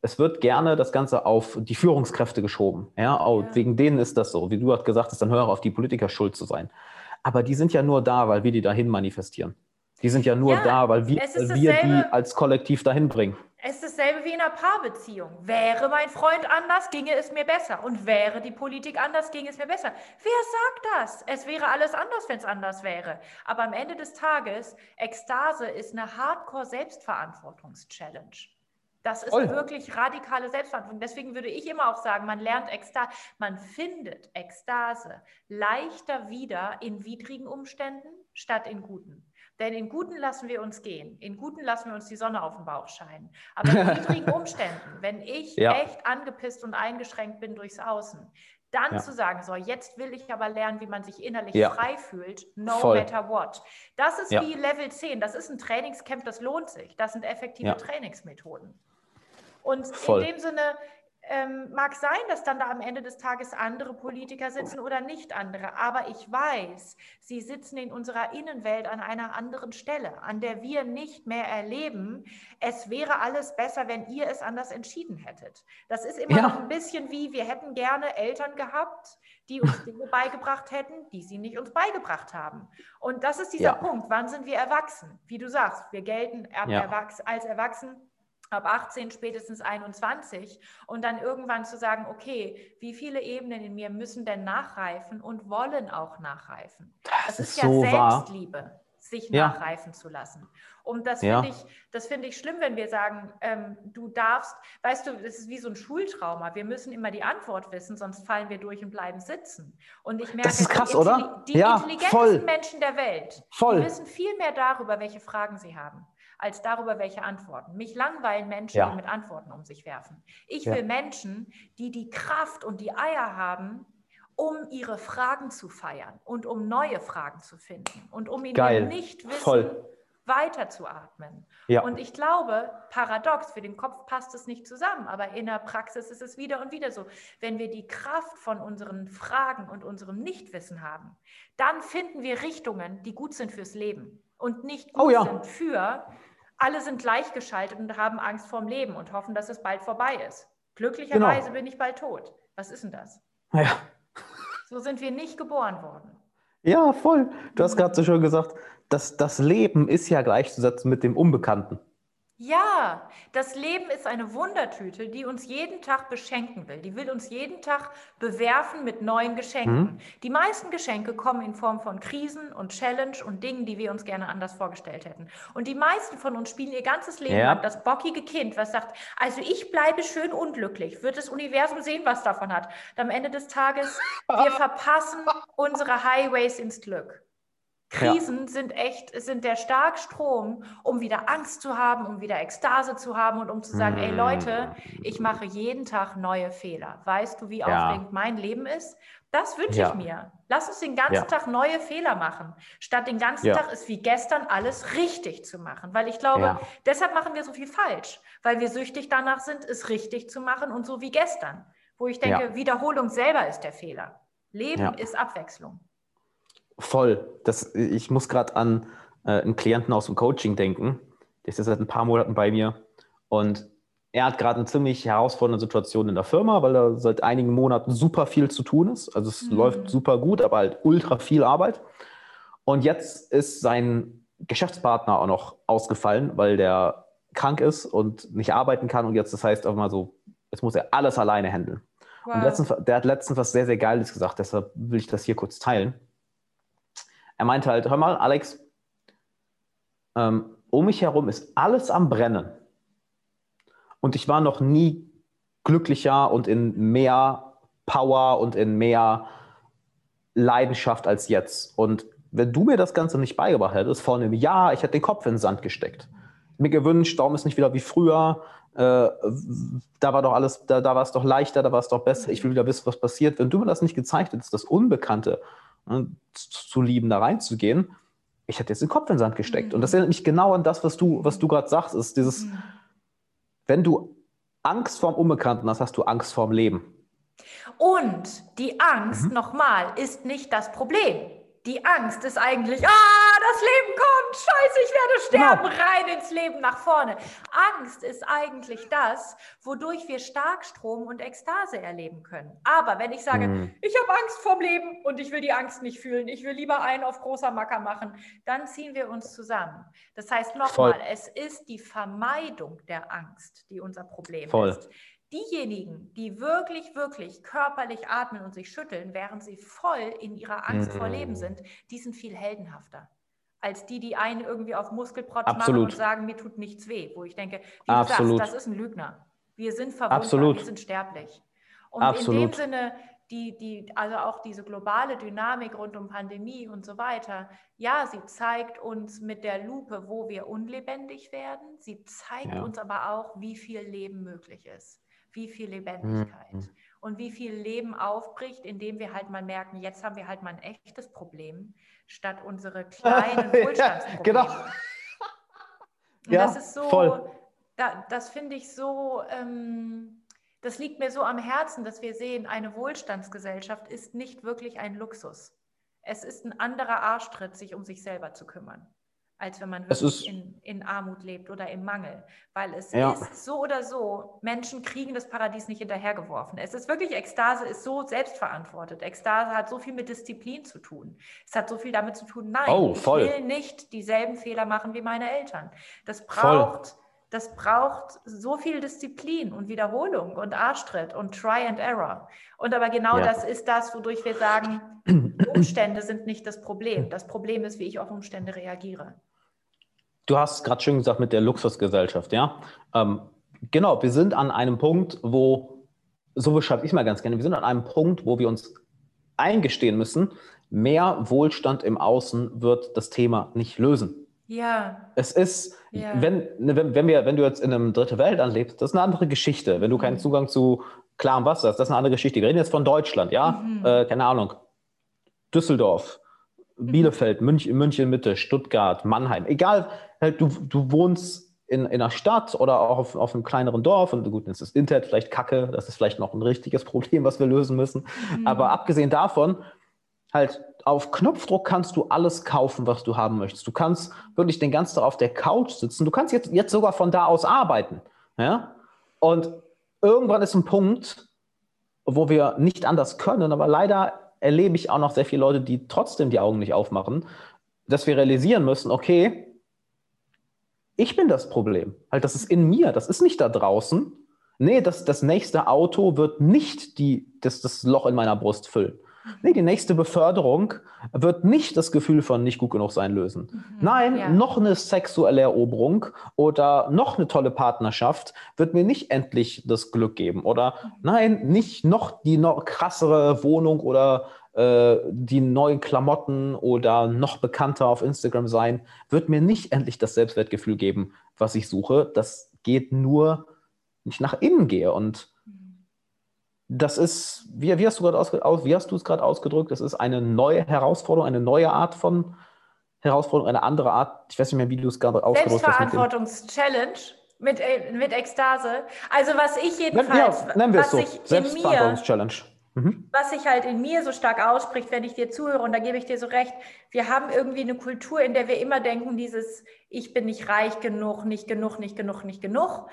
es wird gerne das Ganze auf die Führungskräfte geschoben. Ja, oh, ja. wegen denen ist das so. Wie du hast gesagt hast, dann höre auf die Politiker schuld zu sein. Aber die sind ja nur da, weil wir die dahin manifestieren. Die sind ja nur ja, da, weil wir, weil wir die als Kollektiv dahin bringen. Es ist dasselbe wie in einer Paarbeziehung. Wäre mein Freund anders, ginge es mir besser. Und wäre die Politik anders, ginge es mir besser. Wer sagt das? Es wäre alles anders, wenn es anders wäre. Aber am Ende des Tages, Ekstase ist eine Hardcore-Selbstverantwortungs-Challenge. Das ist Voll. wirklich radikale Selbstverantwortung. Deswegen würde ich immer auch sagen, man lernt Ekstase, man findet Ekstase leichter wieder in widrigen Umständen statt in guten. Denn in guten lassen wir uns gehen. In guten lassen wir uns die Sonne auf den Bauch scheinen. Aber in [laughs] niedrigen Umständen, wenn ich ja. echt angepisst und eingeschränkt bin durchs Außen, dann ja. zu sagen, so, jetzt will ich aber lernen, wie man sich innerlich ja. frei fühlt, no Voll. matter what. Das ist wie Level 10. Das ist ein Trainingscamp, das lohnt sich. Das sind effektive Trainingsmethoden. Und Voll. in dem Sinne, ähm, mag sein, dass dann da am Ende des Tages andere Politiker sitzen oder nicht andere, aber ich weiß, sie sitzen in unserer Innenwelt an einer anderen Stelle, an der wir nicht mehr erleben, es wäre alles besser, wenn ihr es anders entschieden hättet. Das ist immer ja. noch ein bisschen wie, wir hätten gerne Eltern gehabt, die uns [laughs] Dinge beigebracht hätten, die sie nicht uns beigebracht haben. Und das ist dieser ja. Punkt, wann sind wir erwachsen? Wie du sagst, wir gelten ja. als erwachsen ab 18, spätestens 21 und dann irgendwann zu sagen, okay, wie viele Ebenen in mir müssen denn nachreifen und wollen auch nachreifen? Das, das ist, ist, ja so Selbstliebe, wahr. sich ja. nachreifen zu lassen. Und das ja. finde ich, das finde ich schlimm, wenn wir sagen, ähm, du darfst, weißt du, das ist wie so ein Schultrauma. Wir müssen immer die Antwort wissen, sonst fallen wir durch und bleiben sitzen. Und ich merke, das ist krass, die, oder? die ja, intelligentesten voll. Menschen der Welt, voll. die wissen viel mehr darüber, welche Fragen sie haben als darüber, welche Antworten. Mich langweilen Menschen, ja. die mit Antworten um sich werfen. Ich ja. will Menschen, die die Kraft und die Eier haben, um ihre Fragen zu feiern und um neue Fragen zu finden und um in ihrem Nichtwissen Voll. weiterzuatmen. Ja. Und ich glaube, paradox, für den Kopf passt es nicht zusammen, aber in der Praxis ist es wieder und wieder so. Wenn wir die Kraft von unseren Fragen und unserem Nichtwissen haben, dann finden wir Richtungen, die gut sind fürs Leben und nicht oh gut oh ja. sind für alle sind gleichgeschaltet und haben Angst vorm Leben und hoffen, dass es bald vorbei ist. Glücklicherweise genau. bin ich bald tot. Was ist denn das? Ja. So sind wir nicht geboren worden. Ja, voll. Du hast gerade so schön gesagt, dass das Leben ist ja gleichzusetzen mit dem Unbekannten. Ja, das Leben ist eine Wundertüte, die uns jeden Tag beschenken will. Die will uns jeden Tag bewerfen mit neuen Geschenken. Mhm. Die meisten Geschenke kommen in Form von Krisen und Challenge und Dingen, die wir uns gerne anders vorgestellt hätten. Und die meisten von uns spielen ihr ganzes Leben ja. lang das bockige Kind, was sagt, also ich bleibe schön unglücklich, wird das Universum sehen, was davon hat. Und am Ende des Tages, wir [laughs] verpassen unsere Highways ins Glück. Krisen ja. sind echt, sind der Starkstrom, um wieder Angst zu haben, um wieder Ekstase zu haben und um zu sagen, mm. ey Leute, ich mache jeden Tag neue Fehler. Weißt du, wie ja. aufregend mein Leben ist? Das wünsche ja. ich mir. Lass uns den ganzen Tag neue Fehler machen, statt den ganzen Tag ist wie gestern alles richtig zu machen. Weil ich glaube, deshalb machen wir so viel falsch, weil wir süchtig danach sind, es richtig zu machen und so wie gestern. Wo ich denke, Wiederholung selber ist der Fehler. Leben ist Abwechslung. Voll. Das, ich muss gerade an äh, einen Klienten aus dem Coaching denken. Der ist jetzt seit ein paar Monaten bei mir. Und er hat gerade eine ziemlich herausfordernde Situation in der Firma, weil da seit einigen Monaten super viel zu tun ist. Also es mhm. läuft super gut, aber halt ultra viel Arbeit. Und jetzt ist sein Geschäftspartner auch noch ausgefallen, weil der krank ist und nicht arbeiten kann. Und jetzt, das heißt auch mal so, jetzt muss er alles alleine handeln. Wow. Und letztens, der hat letztens was sehr, sehr Geiles gesagt, deshalb will ich das hier kurz teilen. Er meinte halt, hör mal, Alex, ähm, um mich herum ist alles am Brennen. Und ich war noch nie glücklicher und in mehr Power und in mehr Leidenschaft als jetzt. Und wenn du mir das Ganze nicht beigebracht hättest, vor einem Jahr, ich hätte den Kopf in den Sand gesteckt. mir gewünscht, warum ist nicht wieder wie früher? Äh, da war doch alles, da, da war es doch leichter, da war es doch besser. Ich will wieder wissen, was passiert. Wenn du mir das nicht gezeigt hättest, das Unbekannte zu lieben, da reinzugehen, ich hätte jetzt den Kopf in den Sand gesteckt. Mhm. Und das erinnert mich genau an das, was du, was du gerade sagst, ist dieses, mhm. wenn du Angst vorm Unbekannten hast, hast du Angst vorm Leben. Und die Angst, mhm. nochmal, ist nicht das Problem. Die Angst ist eigentlich, ah, das Leben kommt, scheiße, ich werde sterben, genau. rein ins Leben nach vorne. Angst ist eigentlich das, wodurch wir Starkstrom und Ekstase erleben können. Aber wenn ich sage, mhm. ich habe Angst vorm Leben und ich will die Angst nicht fühlen, ich will lieber einen auf großer Macker machen, dann ziehen wir uns zusammen. Das heißt nochmal, es ist die Vermeidung der Angst, die unser Problem Voll. ist. Diejenigen, die wirklich, wirklich körperlich atmen und sich schütteln, während sie voll in ihrer Angst vor Leben mm. sind, die sind viel heldenhafter als die, die einen irgendwie auf Muskelprotz machen und sagen, mir tut nichts weh. Wo ich denke, wie du sagst, das ist ein Lügner. Wir sind verwundbar, wir sind sterblich. Und Absolut. in dem Sinne, die, die, also auch diese globale Dynamik rund um Pandemie und so weiter, ja, sie zeigt uns mit der Lupe, wo wir unlebendig werden. Sie zeigt ja. uns aber auch, wie viel Leben möglich ist wie viel Lebendigkeit mhm. und wie viel Leben aufbricht, indem wir halt mal merken, jetzt haben wir halt mal ein echtes Problem, statt unsere [laughs] kleinen Wohlstandsprobleme. [laughs] genau. ja, das ist so, voll. Da, das finde ich so, ähm, das liegt mir so am Herzen, dass wir sehen, eine Wohlstandsgesellschaft ist nicht wirklich ein Luxus. Es ist ein anderer Arschtritt, sich um sich selber zu kümmern als wenn man wirklich in, in, Armut lebt oder im Mangel. Weil es ja. ist so oder so, Menschen kriegen das Paradies nicht hinterhergeworfen. Es ist wirklich, Ekstase ist so selbstverantwortet. Ekstase hat so viel mit Disziplin zu tun. Es hat so viel damit zu tun, nein, oh, ich will nicht dieselben Fehler machen wie meine Eltern. Das braucht, das braucht so viel Disziplin und Wiederholung und Arschtritt und Try and Error. Und aber genau ja. das ist das, wodurch wir sagen, [clears throat] Umstände sind nicht das Problem. Das Problem ist, wie ich auf Umstände reagiere. Du hast gerade schön gesagt mit der Luxusgesellschaft, ja. Ähm, genau, wir sind an einem Punkt, wo, so beschreibe ich mal ganz gerne, wir sind an einem Punkt, wo wir uns eingestehen müssen, mehr Wohlstand im Außen wird das Thema nicht lösen. Ja. Es ist, ja. Wenn, ne, wenn, wenn, wir, wenn du jetzt in einem dritte Weltland lebst, das ist eine andere Geschichte. Wenn du keinen mhm. Zugang zu klarem Wasser hast, das ist eine andere Geschichte. Wir reden jetzt von Deutschland, ja? Mhm. Äh, keine Ahnung. Düsseldorf. Bielefeld, München, München Mitte, Stuttgart, Mannheim, egal, halt, du, du wohnst in, in einer Stadt oder auch auf, auf einem kleineren Dorf und gut, jetzt ist das Internet vielleicht kacke, das ist vielleicht noch ein richtiges [laughs] Problem, was wir lösen müssen. Mhm. Aber abgesehen davon, halt auf Knopfdruck kannst du alles kaufen, was du haben möchtest. Du kannst wirklich den ganzen Tag auf der Couch sitzen. Du kannst jetzt, jetzt sogar von da aus arbeiten. Ja? Und irgendwann ist ein Punkt, wo wir nicht anders können, aber leider erlebe ich auch noch sehr viele Leute, die trotzdem die Augen nicht aufmachen, dass wir realisieren müssen, okay, ich bin das Problem. Halt, das ist in mir, das ist nicht da draußen. Nee, das, das nächste Auto wird nicht die, das, das Loch in meiner Brust füllen. Nee, die nächste Beförderung wird nicht das Gefühl von nicht gut genug sein lösen. Mhm, Nein, ja. noch eine sexuelle Eroberung oder noch eine tolle Partnerschaft wird mir nicht endlich das Glück geben. Oder mhm. nein, nicht noch die noch krassere Wohnung oder äh, die neuen Klamotten oder noch bekannter auf Instagram sein, wird mir nicht endlich das Selbstwertgefühl geben, was ich suche. Das geht nur, wenn ich nach innen gehe. Und das ist, wie, wie hast du es gerade ausgedrückt? Das ist eine neue Herausforderung, eine neue Art von Herausforderung, eine andere Art. Ich weiß nicht mehr, wie du es gerade ausgedrückt hast. Selbstverantwortungs-Challenge mit, äh, mit Ekstase. Also was ich jedenfalls, ja, nennen wir es so. Selbstverantwortungs-Challenge. Mhm. Was sich halt in mir so stark ausspricht, wenn ich dir zuhöre, und da gebe ich dir so recht, wir haben irgendwie eine Kultur, in der wir immer denken, dieses Ich bin nicht reich genug, nicht genug, nicht genug, nicht genug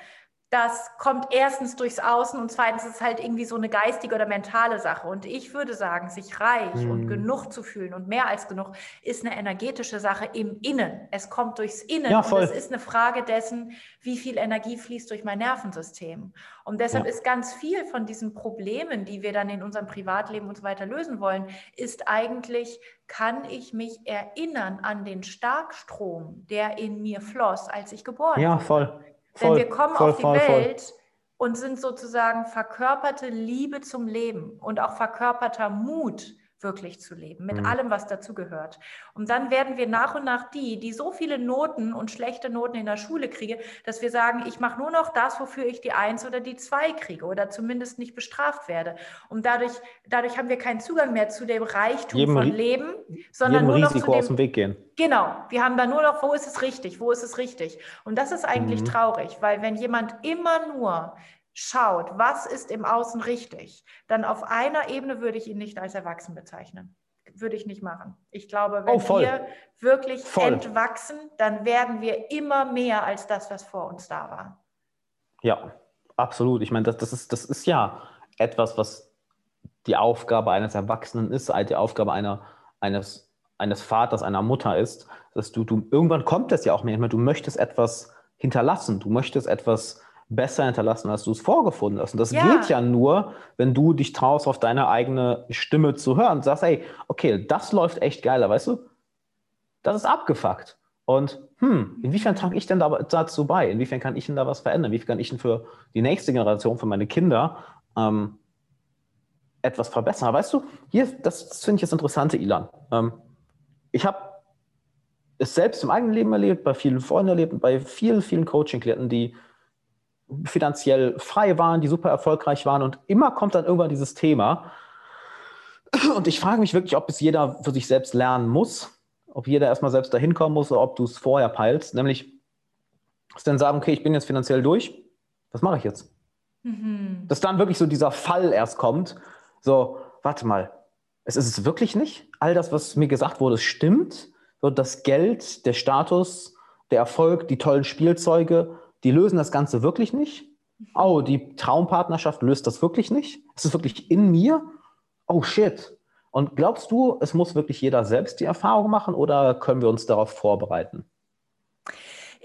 das kommt erstens durchs Außen und zweitens ist es halt irgendwie so eine geistige oder mentale Sache. Und ich würde sagen, sich reich mhm. und genug zu fühlen und mehr als genug ist eine energetische Sache im Innen. Es kommt durchs Innen ja, und es ist eine Frage dessen, wie viel Energie fließt durch mein Nervensystem. Und deshalb ja. ist ganz viel von diesen Problemen, die wir dann in unserem Privatleben und so weiter lösen wollen, ist eigentlich, kann ich mich erinnern an den Starkstrom, der in mir floss, als ich geboren ja, wurde. Ja, voll. Denn wir kommen voll, auf die voll, Welt voll. und sind sozusagen verkörperte Liebe zum Leben und auch verkörperter Mut wirklich zu leben, mit mhm. allem, was dazugehört. Und dann werden wir nach und nach die, die so viele Noten und schlechte Noten in der Schule kriegen, dass wir sagen, ich mache nur noch das, wofür ich die Eins oder die Zwei kriege oder zumindest nicht bestraft werde. Und dadurch, dadurch haben wir keinen Zugang mehr zu dem Reichtum jedem, von Leben, sondern nur Risiko noch zu dem, aus dem Weg gehen. Genau, wir haben da nur noch, wo ist es richtig, wo ist es richtig. Und das ist eigentlich mhm. traurig, weil wenn jemand immer nur schaut, was ist im Außen richtig, dann auf einer Ebene würde ich ihn nicht als erwachsen bezeichnen. Würde ich nicht machen. Ich glaube, wenn oh, wir wirklich voll. entwachsen, dann werden wir immer mehr als das, was vor uns da war. Ja, absolut. Ich meine, das, das, ist, das ist ja etwas, was die Aufgabe eines Erwachsenen ist, die Aufgabe einer, eines, eines Vaters, einer Mutter ist, dass du, du irgendwann kommt das ja auch mehr, du möchtest etwas hinterlassen, du möchtest etwas besser hinterlassen, als du es vorgefunden hast. Und das ja. geht ja nur, wenn du dich traust, auf deine eigene Stimme zu hören und sagst, ey, okay, das läuft echt geiler, weißt du? Das ist abgefuckt. Und hm, inwiefern trage ich denn da, dazu bei? Inwiefern kann ich denn da was verändern? Wie kann ich denn für die nächste Generation, für meine Kinder ähm, etwas verbessern? Aber weißt du, hier, das, das finde ich das Interessante, Ilan. Ähm, ich habe es selbst im eigenen Leben erlebt, bei vielen Freunden erlebt und bei vielen, vielen Coaching-Klienten, die finanziell frei waren, die super erfolgreich waren und immer kommt dann irgendwann dieses Thema. Und ich frage mich wirklich, ob es jeder für sich selbst lernen muss, ob jeder erstmal selbst dahin kommen muss oder ob du es vorher peilst, nämlich dass dann sagen, okay, ich bin jetzt finanziell durch, was mache ich jetzt? Mhm. Dass dann wirklich so dieser Fall erst kommt, so, warte mal, es ist es wirklich nicht? All das, was mir gesagt wurde, stimmt? So, das Geld, der Status, der Erfolg, die tollen Spielzeuge, die lösen das Ganze wirklich nicht. Oh, die Traumpartnerschaft löst das wirklich nicht. Ist es wirklich in mir? Oh shit. Und glaubst du, es muss wirklich jeder selbst die Erfahrung machen oder können wir uns darauf vorbereiten?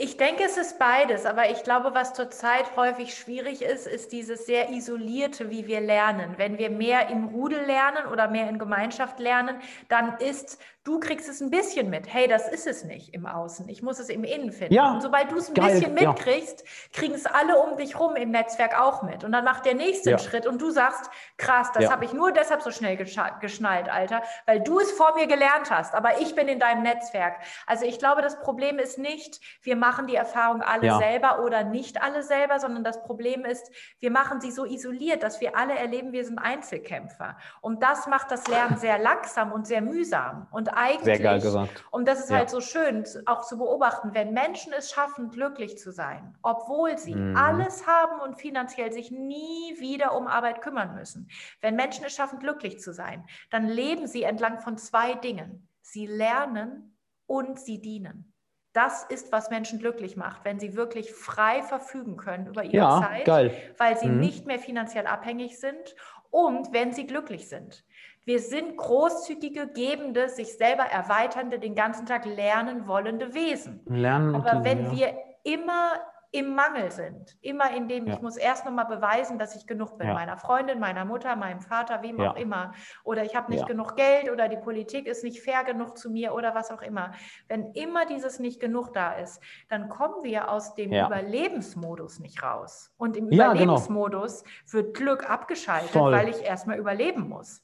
Ich denke, es ist beides, aber ich glaube, was zurzeit häufig schwierig ist, ist dieses sehr isolierte, wie wir lernen. Wenn wir mehr im Rudel lernen oder mehr in Gemeinschaft lernen, dann ist Du kriegst es ein bisschen mit. Hey, das ist es nicht im Außen. Ich muss es im Innen finden. Ja, und sobald du es ein geil, bisschen mitkriegst, ja. kriegen es alle um dich rum im Netzwerk auch mit. Und dann macht der nächste ja. Schritt und du sagst, krass, das habe ich nur deshalb so schnell geschnallt, Alter, weil du es vor mir gelernt hast. Aber ich bin in deinem Netzwerk. Also ich glaube, das Problem ist nicht, wir machen die Erfahrung alle selber oder nicht alle selber, sondern das Problem ist, wir machen sie so isoliert, dass wir alle erleben, wir sind Einzelkämpfer. Und das macht das Lernen [laughs] sehr langsam und sehr mühsam. Und eigentlich, Sehr geil gesagt. und das ist ja. halt so schön, auch zu beobachten, wenn Menschen es schaffen, glücklich zu sein, obwohl sie mhm. alles haben und finanziell sich nie wieder um Arbeit kümmern müssen. Wenn Menschen es schaffen, glücklich zu sein, dann leben sie entlang von zwei Dingen. Sie lernen und sie dienen. Das ist, was Menschen glücklich macht, wenn sie wirklich frei verfügen können über ihre ja, Zeit, geil. weil sie mhm. nicht mehr finanziell abhängig sind und wenn sie glücklich sind. Wir sind großzügige, gebende, sich selber erweiternde, den ganzen Tag lernen wollende Wesen. Lernen Aber wenn ja. wir immer im Mangel sind, immer in dem, ja. ich muss erst nochmal beweisen, dass ich genug bin, ja. meiner Freundin, meiner Mutter, meinem Vater, wem auch immer, oder ich habe nicht genug Geld oder die Politik ist nicht fair genug zu mir oder was auch immer. Wenn immer dieses nicht genug da ist, dann kommen wir aus dem Überlebensmodus nicht raus. Und im genau. Überlebensmodus genau. wird Glück abgeschaltet, Voll. weil ich erstmal überleben muss.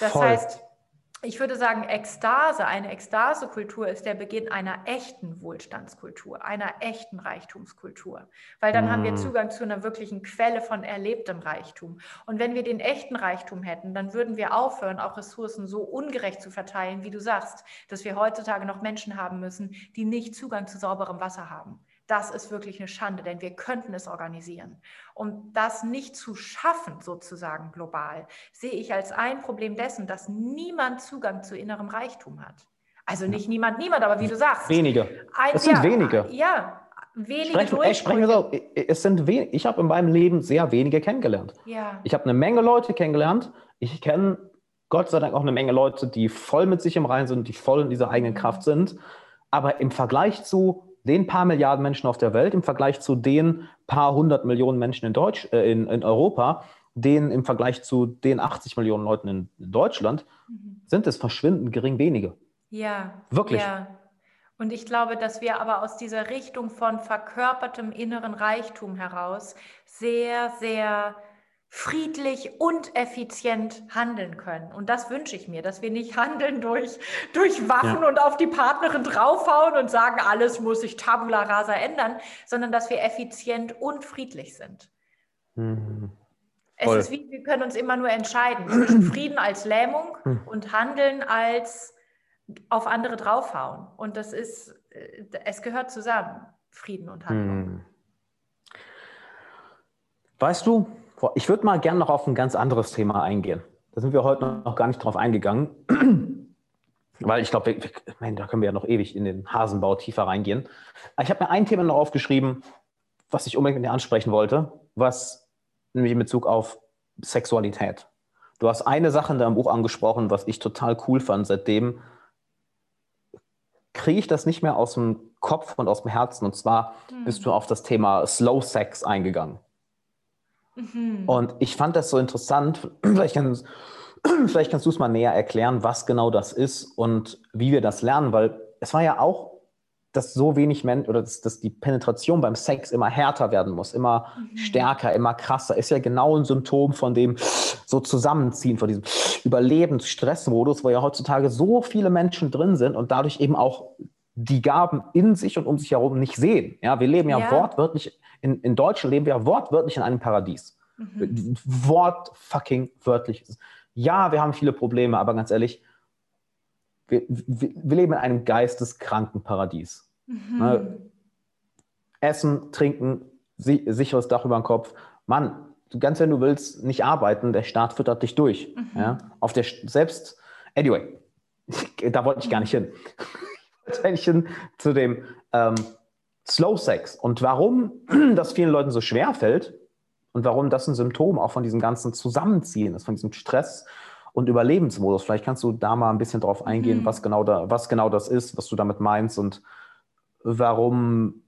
Das Voll. heißt, ich würde sagen, Ekstase, eine Ekstasekultur ist der Beginn einer echten Wohlstandskultur, einer echten Reichtumskultur. Weil dann mm. haben wir mm. Zugang zu einer wirklichen Quelle von erlebtem Reichtum. Und wenn wir den echten Reichtum hätten, dann würden wir aufhören, auch Ressourcen so ungerecht zu verteilen, wie du sagst, dass wir heutzutage noch Menschen haben müssen, die nicht Zugang zu sauberem Wasser haben das ist wirklich eine Schande, denn wir könnten es organisieren. Und das nicht zu schaffen, sozusagen global, sehe ich als ein Problem dessen, dass niemand Zugang zu innerem Reichtum hat. Also nicht niemand, niemand, aber wie du sagst. Wenige. Ein, es sind ja, wenige. Ja, wenige sprechen, ey, sprechen wir so, es sind wen, Ich habe in meinem Leben sehr wenige kennengelernt. Ja. Ich habe eine Menge Leute kennengelernt. Ich kenne Gott sei Dank auch eine Menge Leute, die voll mit sich im Reinen sind, die voll in dieser eigenen mhm. Kraft sind. Aber im Vergleich zu den paar Milliarden Menschen auf der Welt im Vergleich zu den paar hundert Millionen Menschen in, Deutsch, äh, in, in Europa, den im Vergleich zu den 80 Millionen Leuten in, in Deutschland, mhm. sind es verschwindend gering wenige. Ja. Wirklich. Ja. Und ich glaube, dass wir aber aus dieser Richtung von verkörpertem inneren Reichtum heraus sehr, sehr friedlich und effizient handeln können. Und das wünsche ich mir, dass wir nicht handeln durch, durch Waffen ja. und auf die Partnerin draufhauen und sagen, alles muss sich tabula rasa ändern, sondern dass wir effizient und friedlich sind. Mhm. Es ist wie, wir können uns immer nur entscheiden zwischen [clears throat] Frieden als Lähmung hm. und Handeln als auf andere draufhauen. Und das ist, äh, es gehört zusammen, Frieden und Handlung. Hm. Weißt du, ich würde mal gerne noch auf ein ganz anderes Thema eingehen. Da sind wir heute noch gar nicht drauf eingegangen, [clears throat] weil ich glaube, da können wir ja noch ewig in den Hasenbau tiefer reingehen. Ich habe mir ein Thema noch aufgeschrieben, was ich unbedingt mit dir ansprechen wollte, was nämlich in Bezug auf Sexualität. Du hast eine Sache in deinem Buch angesprochen, was ich total cool fand. Seitdem kriege ich das nicht mehr aus dem Kopf und aus dem Herzen. Und zwar mhm. bist du auf das Thema Slow Sex eingegangen. Mhm. Und ich fand das so interessant. Vielleicht, [clears throat] kann, vielleicht kannst du es [clears throat] mal näher erklären, was genau das ist und wie wir das lernen, weil es war ja auch dass so wenig Menschen oder dass, dass, die Penetration beim Sex immer härter werden muss, immer mhm. stärker, immer krasser, ist ja genau ein Symptom von dem so Zusammenziehen, von diesem Überlebensstressmodus, wo ja heutzutage so viele Menschen drin sind und dadurch eben auch die Gaben in sich und um sich herum nicht sehen. Ja, wir leben ja, ja. wortwörtlich, in, in Deutschland leben wir ja wortwörtlich in einem Paradies. Mhm. Wort fucking wörtlich. Ja, wir haben viele Probleme, aber ganz ehrlich, wir, wir, wir leben in einem geisteskranken Paradies. Mhm. Ne? Essen, trinken, si sicheres Dach über dem Kopf. Mann, ganz wenn du willst, nicht arbeiten, der Staat füttert dich durch. Mhm. Ja? Auf der selbst, anyway, [laughs] da wollte ich gar nicht hin. Hin zu dem ähm, Slow Sex und warum [clears throat] das vielen Leuten so schwer fällt und warum das ein Symptom auch von diesem ganzen Zusammenziehen ist, von diesem Stress und Überlebensmodus. Vielleicht kannst du da mal ein bisschen drauf eingehen, mhm. was, genau da, was genau das ist, was du damit meinst und warum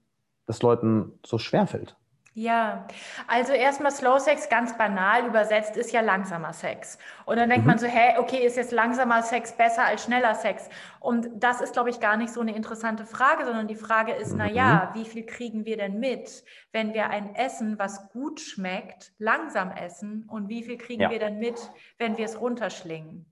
das Leuten so schwer fällt. Ja, also erstmal Slow Sex ganz banal übersetzt ist ja langsamer Sex. Und dann denkt mhm. man so, hä, okay, ist jetzt langsamer Sex besser als schneller Sex? Und das ist, glaube ich, gar nicht so eine interessante Frage, sondern die Frage ist, mhm. na ja, wie viel kriegen wir denn mit, wenn wir ein Essen, was gut schmeckt, langsam essen? Und wie viel kriegen ja. wir denn mit, wenn wir es runterschlingen?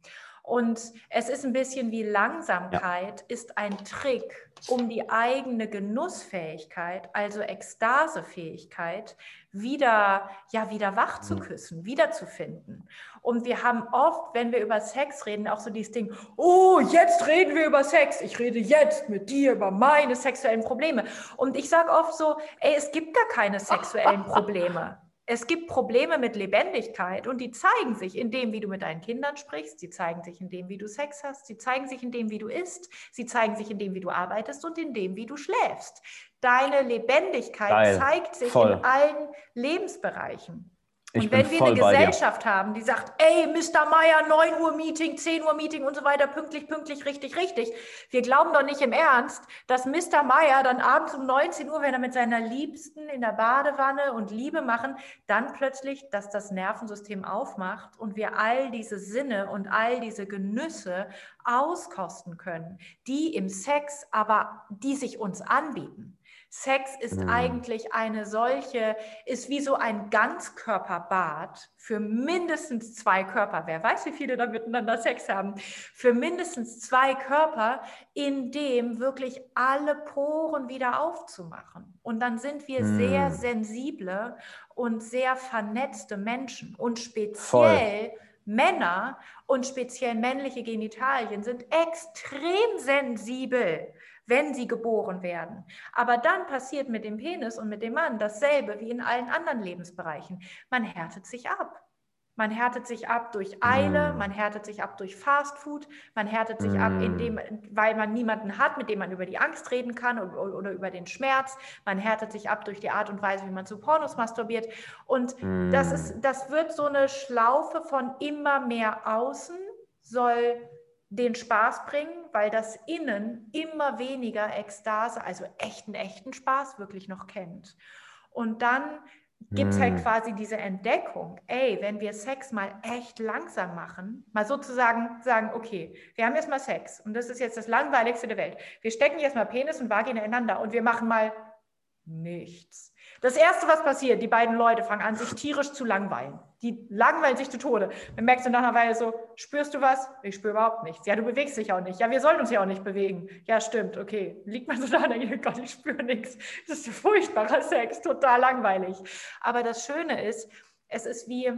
Und es ist ein bisschen wie Langsamkeit, ja. ist ein Trick, um die eigene Genussfähigkeit, also Ekstasefähigkeit, wieder, ja, wieder wach zu mhm. küssen, wiederzufinden. Und wir haben oft, wenn wir über Sex reden, auch so dieses Ding, oh, jetzt reden wir über Sex. Ich rede jetzt mit dir über meine sexuellen Probleme. Und ich sage oft so, ey, es gibt gar keine sexuellen [laughs] Probleme. Es gibt Probleme mit Lebendigkeit und die zeigen sich in dem, wie du mit deinen Kindern sprichst, sie zeigen sich in dem, wie du Sex hast, sie zeigen sich in dem, wie du isst, sie zeigen sich in dem, wie du arbeitest und in dem, wie du schläfst. Deine Lebendigkeit Geil. zeigt sich Voll. in allen Lebensbereichen. Ich und wenn wir eine Gesellschaft haben, die sagt, ey, Mr. Meyer, 9 Uhr Meeting, 10 Uhr Meeting und so weiter, pünktlich, pünktlich, richtig, richtig. Wir glauben doch nicht im Ernst, dass Mr. Meyer dann abends um 19 Uhr, wenn er mit seiner Liebsten in der Badewanne und Liebe machen, dann plötzlich, dass das Nervensystem aufmacht und wir all diese Sinne und all diese Genüsse auskosten können, die im Sex aber, die sich uns anbieten. Sex ist mhm. eigentlich eine solche, ist wie so ein Ganzkörperbad für mindestens zwei Körper. Wer weiß, wie viele da miteinander Sex haben. Für mindestens zwei Körper, in dem wirklich alle Poren wieder aufzumachen. Und dann sind wir mhm. sehr sensible und sehr vernetzte Menschen. Und speziell Voll. Männer und speziell männliche Genitalien sind extrem sensibel wenn sie geboren werden. Aber dann passiert mit dem Penis und mit dem Mann dasselbe wie in allen anderen Lebensbereichen. Man härtet sich ab. Man härtet sich ab durch Eile, mm. man härtet sich ab durch Fastfood, man härtet sich mm. ab, indem, weil man niemanden hat, mit dem man über die Angst reden kann oder, oder, über den Schmerz. Man härtet sich ab durch die Art und Weise, wie man zu Pornos masturbiert. Und mm. das, ist, das wird so eine Schlaufe von immer mehr außen, soll den Spaß bringen, weil das Innen immer weniger Ekstase, also echten, echten Spaß wirklich noch kennt. Und dann gibt es halt hm. quasi diese Entdeckung, ey, wenn wir Sex mal echt langsam machen, mal sozusagen sagen, okay, wir haben jetzt mal Sex und das ist jetzt das langweiligste der Welt. Wir stecken jetzt mal Penis und Vagina ineinander und wir machen mal nichts. Das Erste, was passiert, die beiden Leute fangen an, sich tierisch zu langweilen. Die langweilen sich zu Tode. Dann merkst du nach einer Weile so, spürst du was? Ich spüre überhaupt nichts. Ja, du bewegst dich auch nicht. Ja, wir sollten uns ja auch nicht bewegen. Ja, stimmt, okay. Liegt man so da und denkt, Gott, ich spüre nichts. Das ist furchtbarer Sex, total langweilig. Aber das Schöne ist, es ist wie,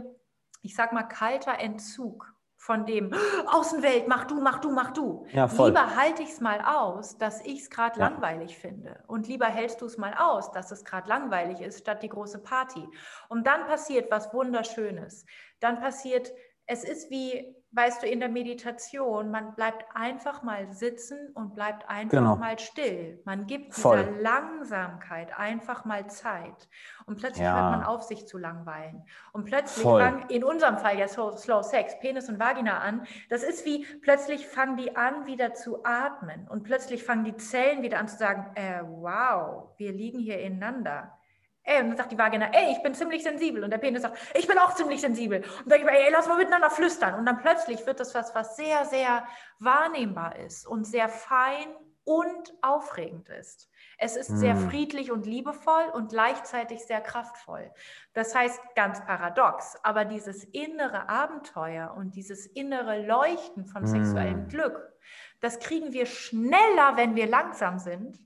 ich sag mal, kalter Entzug von dem Außenwelt, mach du, mach du, mach du. Ja. Lieber halte ich es mal aus, dass ich es gerade ja. langweilig finde. Und lieber hältst du es mal aus, dass es gerade langweilig ist, statt die große Party. Und dann passiert was Wunderschönes. Dann passiert, es ist wie weißt du, in der Meditation, man bleibt einfach mal sitzen und bleibt einfach genau. mal still. Man gibt Voll. dieser Langsamkeit einfach mal Zeit. Und plötzlich ja. hört man auf, sich zu langweilen. Und plötzlich fangen, in unserem Fall ja so Slow Sex, Penis und Vagina an. Das ist wie, plötzlich fangen die an, wieder zu atmen. Und plötzlich fangen die Zellen wieder an zu sagen, äh, wow, wir liegen hier ineinander. Ey, und dann sagt die Vagina, ey, ich bin ziemlich sensibel. Und der Penis sagt, ich bin auch ziemlich sensibel. Und dann sage ich ey, lass mal miteinander flüstern. Und dann plötzlich wird das was, was sehr, sehr wahrnehmbar ist und sehr fein und aufregend ist. Es ist hm. sehr friedlich und liebevoll und gleichzeitig sehr kraftvoll. Das heißt, ganz paradox, aber dieses innere Abenteuer und dieses innere Leuchten von hm. sexuellem Glück, das kriegen wir schneller, wenn wir langsam sind,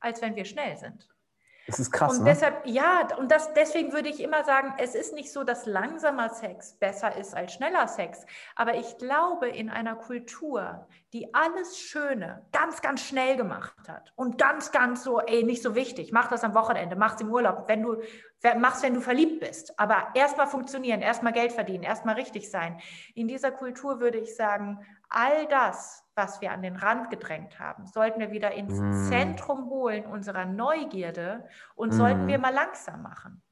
als wenn wir schnell sind. Das ist krass. Und ne? deshalb, ja, und das, deswegen würde ich immer sagen, es ist nicht so, dass langsamer Sex besser ist als schneller Sex. Aber ich glaube, in einer Kultur, die alles Schöne ganz, ganz schnell gemacht hat und ganz, ganz so, ey, nicht so wichtig, mach das am Wochenende, mach es im Urlaub, wenn du, mach's, wenn du verliebt bist. Aber erstmal funktionieren, erstmal Geld verdienen, erstmal richtig sein. In dieser Kultur würde ich sagen, all das, was wir an den Rand gedrängt haben, sollten wir wieder ins mm. Zentrum holen unserer Neugierde und mm. sollten wir mal langsam machen.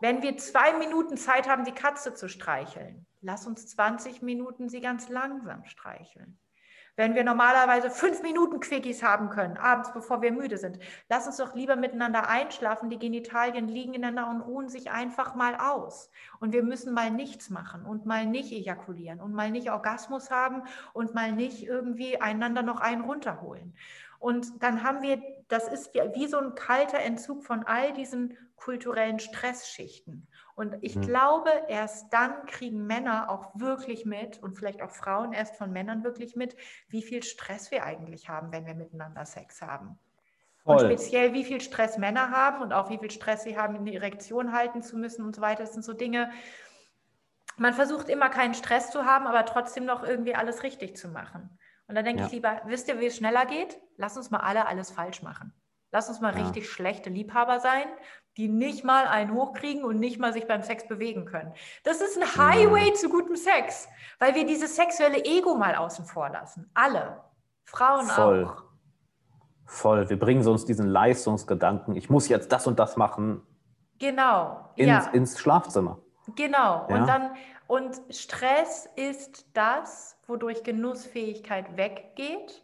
Wenn wir zwei Minuten Zeit haben, die Katze zu streicheln, lass uns 20 Minuten sie ganz langsam streicheln. Wenn wir normalerweise fünf Minuten Quickies haben können, abends, bevor wir müde sind, lass uns doch lieber miteinander einschlafen. Die Genitalien liegen ineinander und ruhen sich einfach mal aus. Und wir müssen mal nichts machen und mal nicht ejakulieren und mal nicht Orgasmus haben und mal nicht irgendwie einander noch einen runterholen. Und dann haben wir, das ist wie so ein kalter Entzug von all diesen kulturellen Stressschichten. Und ich mhm. glaube, erst dann kriegen Männer auch wirklich mit und vielleicht auch Frauen erst von Männern wirklich mit, wie viel Stress wir eigentlich haben, wenn wir miteinander Sex haben. Voll. Und speziell, wie viel Stress Männer haben und auch wie viel Stress sie haben, eine Erektion halten zu müssen und so weiter. Das sind so Dinge, man versucht immer keinen Stress zu haben, aber trotzdem noch irgendwie alles richtig zu machen. Und dann denke ja. ich lieber, wisst ihr, wie es schneller geht? Lass uns mal alle alles falsch machen. Lass uns mal ja. richtig schlechte Liebhaber sein, die nicht mal einen hochkriegen und nicht mal sich beim Sex bewegen können. Das ist ein Highway zu gutem Sex, weil wir dieses sexuelle Ego mal außen vor lassen. Alle. Frauen Voll. auch. Voll. Wir bringen uns diesen Leistungsgedanken, ich muss jetzt das und das machen. Genau. Ins, ja. ins Schlafzimmer. Genau. Ja. Und dann, und Stress ist das, wodurch Genussfähigkeit weggeht.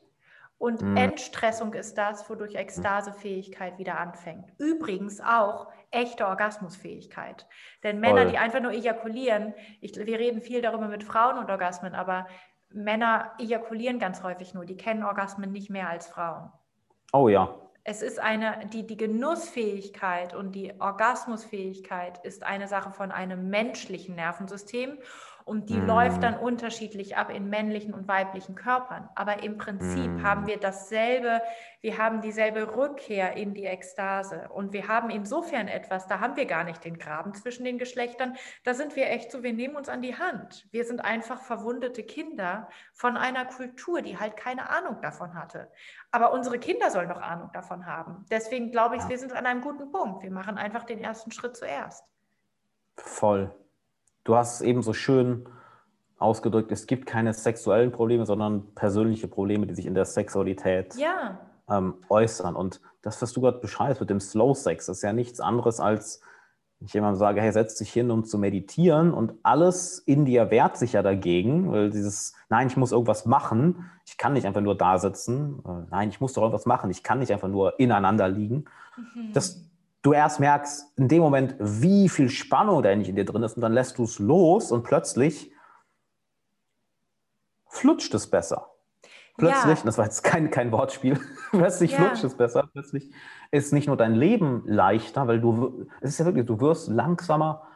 Und mhm. Entstressung ist das, wodurch Ekstasefähigkeit wieder anfängt. Übrigens auch echte Orgasmusfähigkeit. Denn Männer, Voll. die einfach nur ejakulieren, ich, wir reden viel darüber mit Frauen und Orgasmen, aber Männer ejakulieren ganz häufig nur. Die kennen Orgasmen nicht mehr als Frauen. Oh ja. Es ist eine, die, die Genussfähigkeit und die Orgasmusfähigkeit ist eine Sache von einem menschlichen Nervensystem und die mm. läuft dann unterschiedlich ab in männlichen und weiblichen Körpern. Aber im Prinzip mm. haben wir dasselbe, wir haben dieselbe Rückkehr in die Ekstase. Und wir haben insofern etwas, da haben wir gar nicht den Graben zwischen den Geschlechtern. Da sind wir echt so, wir nehmen uns an die Hand. Wir sind einfach verwundete Kinder von einer Kultur, die halt keine Ahnung davon hatte. Aber unsere Kinder sollen doch Ahnung davon haben. Deswegen glaube ich, wir sind an einem guten Punkt. Wir machen einfach den ersten Schritt zuerst. Voll du hast es eben so schön ausgedrückt, es gibt keine sexuellen Probleme, sondern persönliche Probleme, die sich in der Sexualität ja. ähm, äußern. Und das, was du gerade beschreibst mit dem Slow Sex, ist ja nichts anderes als, ich jemandem sage, hey, setz dich hin, um zu meditieren und alles in dir wehrt sich ja dagegen, weil dieses, nein, ich muss irgendwas machen, ich kann nicht einfach nur da sitzen, äh, nein, ich muss doch irgendwas machen, ich kann nicht einfach nur ineinander liegen. Mhm. Das du erst merkst in dem Moment, wie viel Spannung da eigentlich in dir drin ist und dann lässt du es los und plötzlich flutscht es besser. plötzlich, ja. das war jetzt kein, kein Wortspiel, [laughs] plötzlich ja. flutscht es besser, plötzlich ist nicht nur dein Leben leichter, weil du, es ist ja wirklich, du wirst langsamer,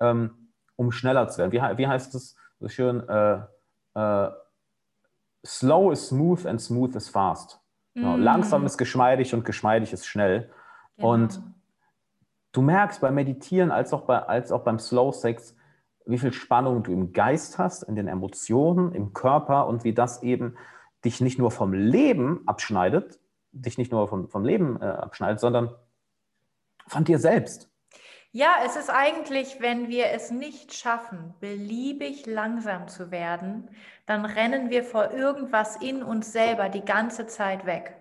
ähm, um schneller zu werden. Wie, wie heißt es so schön? Äh, äh, slow is smooth and smooth is fast. Genau. Mm. Langsam ist geschmeidig und geschmeidig ist schnell. Genau. Und du merkst beim Meditieren als auch, bei, als auch beim Slow Sex, wie viel Spannung du im Geist hast, in den Emotionen, im Körper und wie das eben dich nicht nur vom Leben abschneidet, dich nicht nur vom, vom Leben äh, abschneidet, sondern von dir selbst. Ja, es ist eigentlich, wenn wir es nicht schaffen, beliebig langsam zu werden, dann rennen wir vor irgendwas in uns selber die ganze Zeit weg.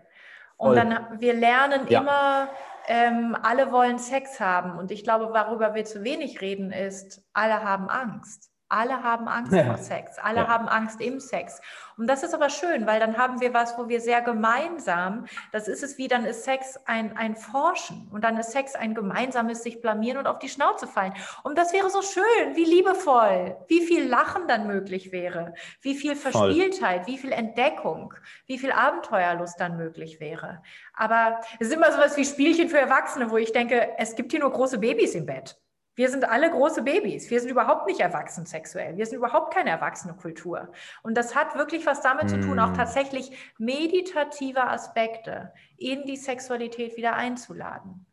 Und Voll. dann, wir lernen ja. immer, ähm, alle wollen Sex haben. Und ich glaube, worüber wir zu wenig reden, ist, alle haben Angst. Alle haben Angst ja. vor Sex. Alle ja. haben Angst im Sex. Und das ist aber schön, weil dann haben wir was, wo wir sehr gemeinsam, das ist es wie, dann ist Sex ein, ein Forschen und dann ist Sex ein gemeinsames sich blamieren und auf die Schnauze fallen. Und das wäre so schön, wie liebevoll, wie viel Lachen dann möglich wäre, wie viel Verspieltheit, Voll. wie viel Entdeckung, wie viel Abenteuerlust dann möglich wäre. Aber es ist immer so was wie Spielchen für Erwachsene, wo ich denke, es gibt hier nur große Babys im Bett. Wir sind alle große Babys. Wir sind überhaupt nicht erwachsen sexuell. Wir sind überhaupt keine erwachsene Kultur. Und das hat wirklich was damit zu tun, auch hm. tatsächlich meditative Aspekte in die Sexualität wieder einzuladen.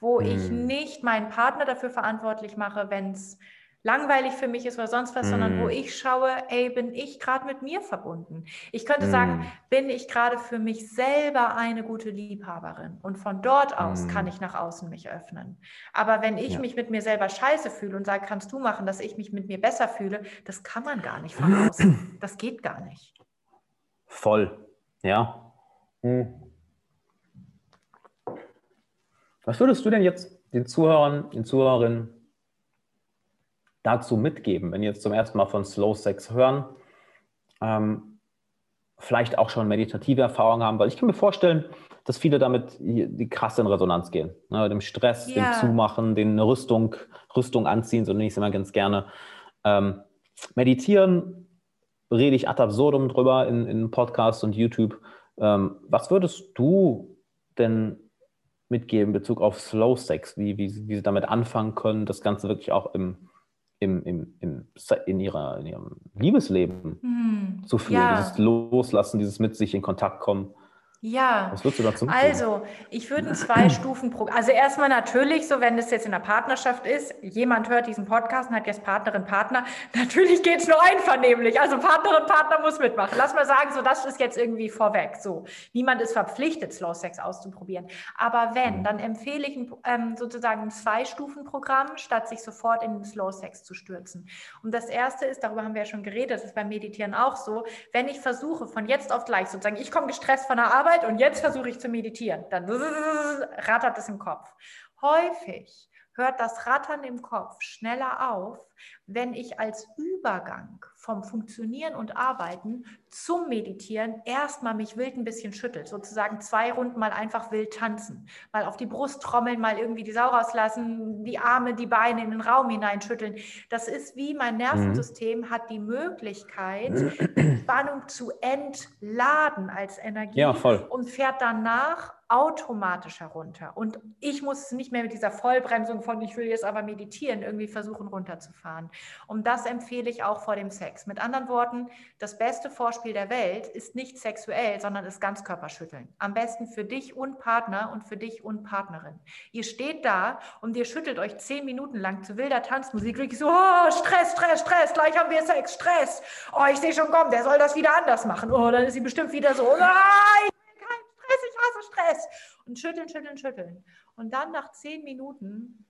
Wo ich hm. nicht meinen Partner dafür verantwortlich mache, wenn es langweilig für mich ist oder sonst was, mm. sondern wo hm. ich schaue, ey, bin ich gerade mit mir verbunden? Ich könnte mm. sagen, bin ich gerade für mich selber eine gute Liebhaberin? Und von dort aus mm. kann ich nach außen mich öffnen. Aber wenn ich ja. mich mit mir selber scheiße fühle und sage, kannst du machen, dass ich mich mit mir besser fühle, das kann man gar nicht von außen. [clears throat] Das geht gar nicht. Voll, ja. Hm. Was würdest du denn jetzt den Zuhörern, den Zuhörerinnen dazu mitgeben, wenn die jetzt zum ersten Mal von Slow Sex hören, ähm, vielleicht auch schon meditative Erfahrungen haben, weil ich kann mir vorstellen, dass viele damit die krass in Resonanz gehen. Ne, dem Stress, ja. dem Zumachen, den Rüstung, Rüstung anziehen, so nenne ich es immer ganz gerne. Ähm, meditieren rede ich ad absurdum drüber in, in Podcasts und YouTube. Ähm, was würdest du denn mitgeben in Bezug auf Slow Sex, wie, wie, wie sie damit anfangen können, das Ganze wirklich auch im, im, im, im, in, ihrer, in ihrem Liebesleben hm. zu fühlen. Ja. Dieses Loslassen, dieses mit sich in Kontakt kommen. Ja, was würdest du dazu sagen? Also, ich würde ein zwei Stufen pro. Also erstmal natürlich, so wenn es jetzt in der Partnerschaft ist, jemand hört diesen Podcast und hat jetzt Partnerin, Partner, [laughs] natürlich geht es nur einvernehmlich. Also Partnerin, Partner muss mitmachen. Lass mal sagen, so das ist jetzt irgendwie vorweg. So, niemand ist verpflichtet, Slow Sex auszuprobieren. Aber wenn, mhm. dann empfehle ich ähm, sozusagen ein Zwei-Stufen-Programm, statt sich sofort in den Slow Sex zu stürzen. Und das erste ist, darüber haben wir ja schon geredet, das ist beim Meditieren auch so, wenn ich versuche, von jetzt auf gleich sozusagen, ich komme gestresst von der Arbeit, Arbeit und jetzt versuche ich zu meditieren. Dann rattert es im Kopf. Häufig hört das Rattern im Kopf schneller auf, wenn ich als Übergang vom Funktionieren und Arbeiten zum Meditieren erstmal mich wild ein bisschen schüttelt, sozusagen zwei Runden mal einfach wild tanzen, mal auf die Brust trommeln, mal irgendwie die Sau rauslassen, die Arme, die Beine in den Raum hineinschütteln. Das ist wie mein Nervensystem mhm. hat die Möglichkeit, Spannung zu entladen als Energie ja, und fährt danach automatisch herunter. Und ich muss nicht mehr mit dieser Vollbremsung von, ich will jetzt aber meditieren, irgendwie versuchen runterzufahren. Und das empfehle ich auch vor dem Sex. Mit anderen Worten, das beste Vorspiel der Welt ist nicht sexuell, sondern ist Ganzkörperschütteln. Am besten für dich und Partner und für dich und Partnerin. Ihr steht da und ihr schüttelt euch zehn Minuten lang zu wilder Tanzmusik, wirklich so, oh, Stress, Stress, Stress, gleich haben wir Sex, Stress. Oh, ich sehe schon, komm, der soll das wieder anders machen. Oh, dann ist sie bestimmt wieder so, nein, Stress, ich hasse Stress. Und schütteln, schütteln, schütteln. Und dann nach zehn Minuten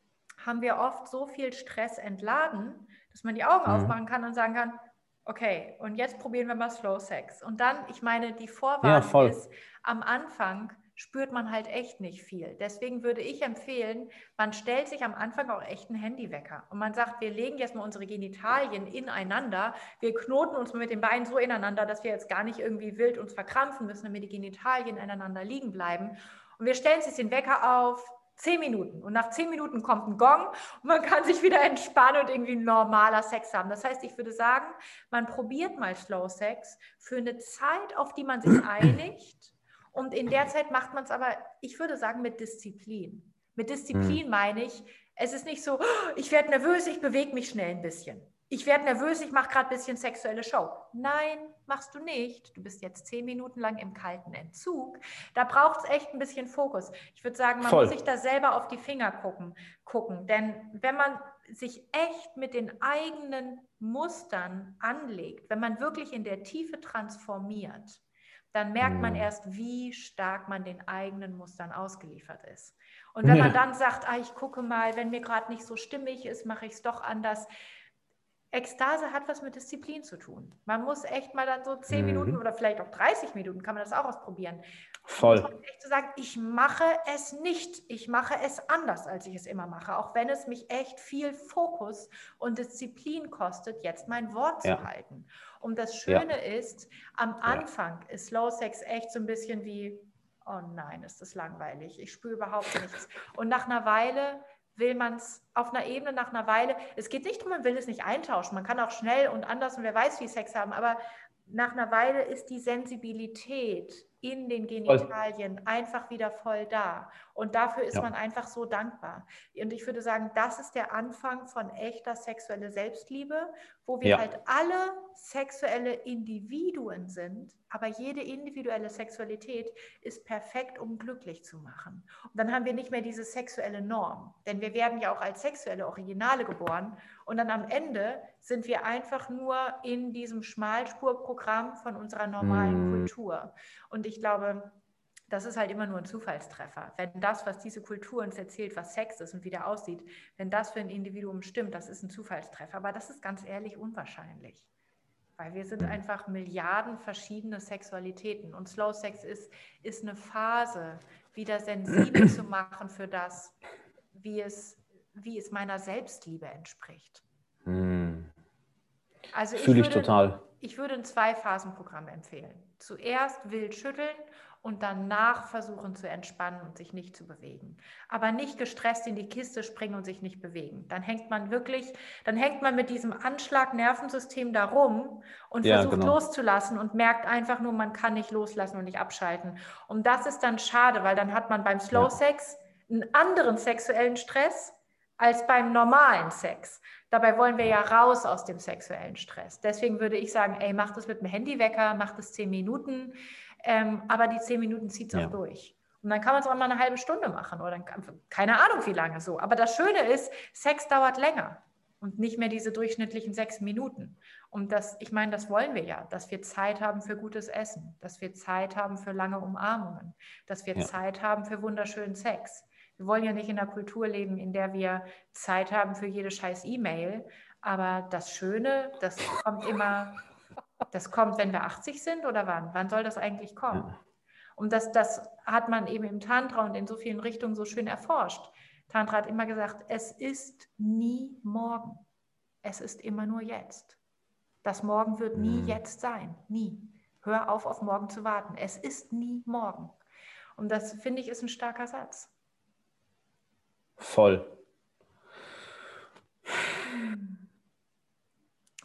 haben wir oft so viel Stress entladen, dass man die Augen mhm. aufmachen kann und sagen kann, okay, und jetzt probieren wir mal Slow Sex. Und dann, ich meine, die Vorwarnung ja, ist, am Anfang spürt man halt echt nicht viel. Deswegen würde ich empfehlen, man stellt sich am Anfang auch echt einen Handywecker und man sagt, wir legen jetzt mal unsere Genitalien ineinander, wir knoten uns mit den Beinen so ineinander, dass wir jetzt gar nicht irgendwie wild uns verkrampfen müssen, damit die Genitalien ineinander liegen bleiben. Und wir stellen sich den Wecker auf, Zehn Minuten. Und nach zehn Minuten kommt ein Gong und man kann sich wieder entspannen und irgendwie normaler Sex haben. Das heißt, ich würde sagen, man probiert mal Slow Sex für eine Zeit, auf die man sich [clears throat] einigt. Und in der Zeit macht man es aber, ich würde sagen, mit Disziplin. Mit Disziplin mhm. meine ich, es ist nicht so, oh, ich werde nervös, ich bewege mich schnell ein bisschen. Ich werde nervös, ich mache gerade ein bisschen sexuelle Show. Nein, machst du nicht. Du bist jetzt zehn Minuten lang im kalten Entzug. Da braucht es echt ein bisschen Fokus. Ich würde sagen, man Voll. muss sich da selber auf die Finger gucken, gucken. Denn wenn man sich echt mit den eigenen Mustern anlegt, wenn man wirklich in der Tiefe transformiert, dann merkt man mhm. erst, wie stark man den eigenen Mustern ausgeliefert ist. Und wenn man dann sagt, ah, ich gucke mal, wenn mir gerade nicht so stimmig ist, mache ich es doch anders. Ekstase hat was mit Disziplin zu tun. Man muss echt mal dann so zehn mhm. Minuten oder vielleicht auch 30 Minuten, kann man das auch ausprobieren. Voll. echt zu sagen, ich mache es nicht. Ich mache es anders, als ich es immer mache. Auch wenn es mich echt viel Fokus und Disziplin kostet, jetzt mein Wort ja. zu halten. Und das Schöne ja. ist, am Anfang ja. ist Slow Sex echt so ein bisschen wie, oh nein, ist das langweilig. Ich spüre überhaupt nichts. Und nach einer Weile will man es auf einer Ebene, nach einer Weile, es geht nicht darum, man will es nicht eintauschen. Man kann auch schnell und anders und wer weiß, wie Sex haben, aber nach einer Weile ist die Sensibilität in den Genitalien voll. einfach wieder voll da. Und dafür ist ja. man einfach so dankbar. Und ich würde sagen, das ist der Anfang von echter sexueller Selbstliebe, wo wir ja. halt alle sexuelle Individuen sind, aber jede individuelle Sexualität ist perfekt, um glücklich zu machen. Und dann haben wir nicht mehr diese sexuelle Norm, denn wir werden ja auch als sexuelle Originale geboren und dann am Ende sind wir einfach nur in diesem Schmalspurprogramm von unserer normalen mm. Kultur. Und ich glaube, das ist halt immer nur ein Zufallstreffer. Wenn das, was diese Kultur uns erzählt, was Sex ist und wie der aussieht, wenn das für ein Individuum stimmt, das ist ein Zufallstreffer. Aber das ist ganz ehrlich unwahrscheinlich. Weil wir sind einfach Milliarden verschiedene Sexualitäten. Und Slow Sex ist, ist eine Phase, wieder sensibel [clears throat] zu machen für das, wie es, wie es meiner Selbstliebe entspricht. Hm. Also Fühle ich, ich total. Ich würde ein Zwei-Phasen-Programm empfehlen. Zuerst wild schütteln und danach versuchen zu entspannen und sich nicht zu bewegen. Aber nicht gestresst in die Kiste springen und sich nicht bewegen. Dann hängt man wirklich, dann hängt man mit diesem Anschlag Nervensystem da rum und ja, versucht genau. loszulassen und merkt einfach nur, man kann nicht loslassen und nicht abschalten. Und das ist dann schade, weil dann hat man beim Slow Sex einen anderen sexuellen Stress als beim normalen Sex. Dabei wollen wir ja raus aus dem sexuellen Stress. Deswegen würde ich sagen, ey, mach das mit dem Handywecker, mach das zehn Minuten, ähm, aber die zehn Minuten zieht es ja. auch durch. Und dann kann man es auch mal eine halbe Stunde machen oder keine Ahnung, wie lange so. Aber das Schöne ist, Sex dauert länger und nicht mehr diese durchschnittlichen sechs Minuten. Und das, ich meine, das wollen wir ja, dass wir Zeit haben für gutes Essen, dass wir Zeit haben für lange Umarmungen, dass wir ja. Zeit haben für wunderschönen Sex. Wir wollen ja nicht in einer Kultur leben, in der wir Zeit haben für jede scheiß E-Mail. Aber das Schöne, das kommt immer das kommt, wenn wir 80 sind oder wann? Wann soll das eigentlich kommen? Ja. Und das, das hat man eben im Tantra und in so vielen Richtungen so schön erforscht. Tantra hat immer gesagt, es ist nie morgen. Es ist immer nur jetzt. Das Morgen wird nie mhm. jetzt sein. Nie. Hör auf, auf morgen zu warten. Es ist nie morgen. Und das finde ich ist ein starker Satz. Voll.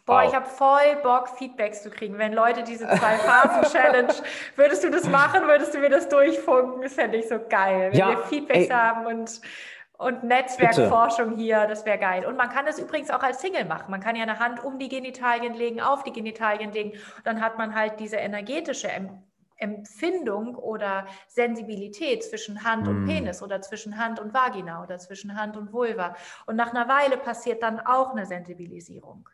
Boah, wow. ich habe voll Bock, Feedbacks zu kriegen. Wenn Leute diese Zwei-Phasen-Challenge, [laughs] würdest du das machen? Würdest du mir das durchfunken? Das fände ich so geil. Wenn ja, wir Feedbacks ey. haben und, und Netzwerkforschung Bitte. hier, das wäre geil. Und man kann das übrigens auch als Single machen. Man kann ja eine Hand um die Genitalien legen, auf die Genitalien legen. Und dann hat man halt diese energetische Empfindung oder Sensibilität zwischen Hand mm. und Penis oder zwischen Hand und Vagina oder zwischen Hand und Vulva. Und nach einer Weile passiert dann auch eine Sensibilisierung.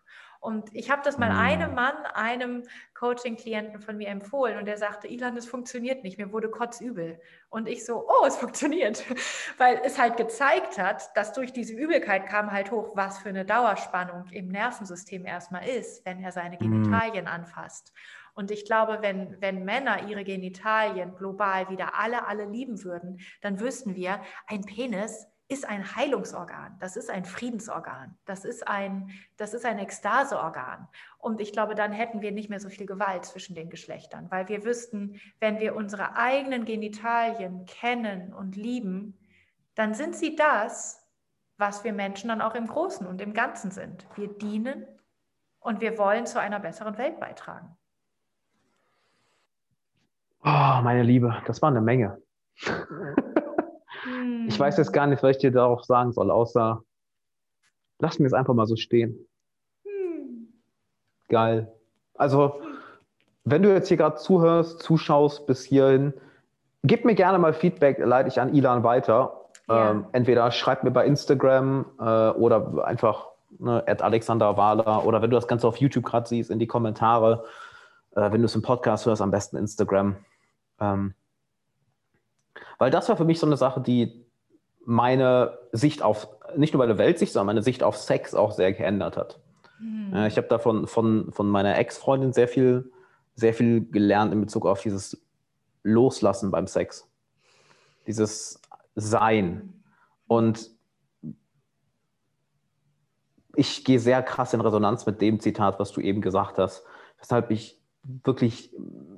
Und ich habe das mal einem mhm. Mann, einem Coaching-Klienten von mir empfohlen und der sagte, Ilan, es funktioniert nicht, mir wurde kotzübel. Und ich so, oh, es funktioniert, [laughs] weil es halt gezeigt hat, dass durch diese Übelkeit kam halt hoch, was für eine Dauerspannung im Nervensystem erstmal ist, wenn er seine mhm. Genitalien anfasst. Und ich glaube, wenn, wenn Männer ihre Genitalien global wieder alle, alle lieben würden, dann wüssten wir, ein Penis ist ein Heilungsorgan, das ist ein Friedensorgan, das ist ein, das ist ein Ekstaseorgan. Und ich glaube, dann hätten wir nicht mehr so viel Gewalt zwischen den Geschlechtern, weil wir wüssten, wenn wir unsere eigenen Genitalien kennen und lieben, dann sind sie das, was wir Menschen dann auch im Großen und im Ganzen sind. Wir dienen und wir wollen zu einer besseren Welt beitragen. Oh, meine Liebe, das war eine Menge. [laughs] hm. Ich weiß jetzt gar nicht, was ich dir darauf sagen soll, außer lass mir es einfach mal so stehen. Hm. Geil. Also, wenn du jetzt hier gerade zuhörst, zuschaust bis hierhin, gib mir gerne mal Feedback, leite ich an Ilan weiter. Ja. Ähm, entweder schreib mir bei Instagram äh, oder einfach ne, Alexander Wahler oder wenn du das Ganze auf YouTube gerade siehst, in die Kommentare. Äh, wenn du es im Podcast hörst, am besten Instagram. Ähm, weil das war für mich so eine Sache, die meine Sicht auf, nicht nur meine Weltsicht, sondern meine Sicht auf Sex auch sehr geändert hat. Mhm. Ich habe davon von, von meiner Ex-Freundin sehr viel, sehr viel gelernt in Bezug auf dieses Loslassen beim Sex. Dieses Sein. Und ich gehe sehr krass in Resonanz mit dem Zitat, was du eben gesagt hast, weshalb ich wirklich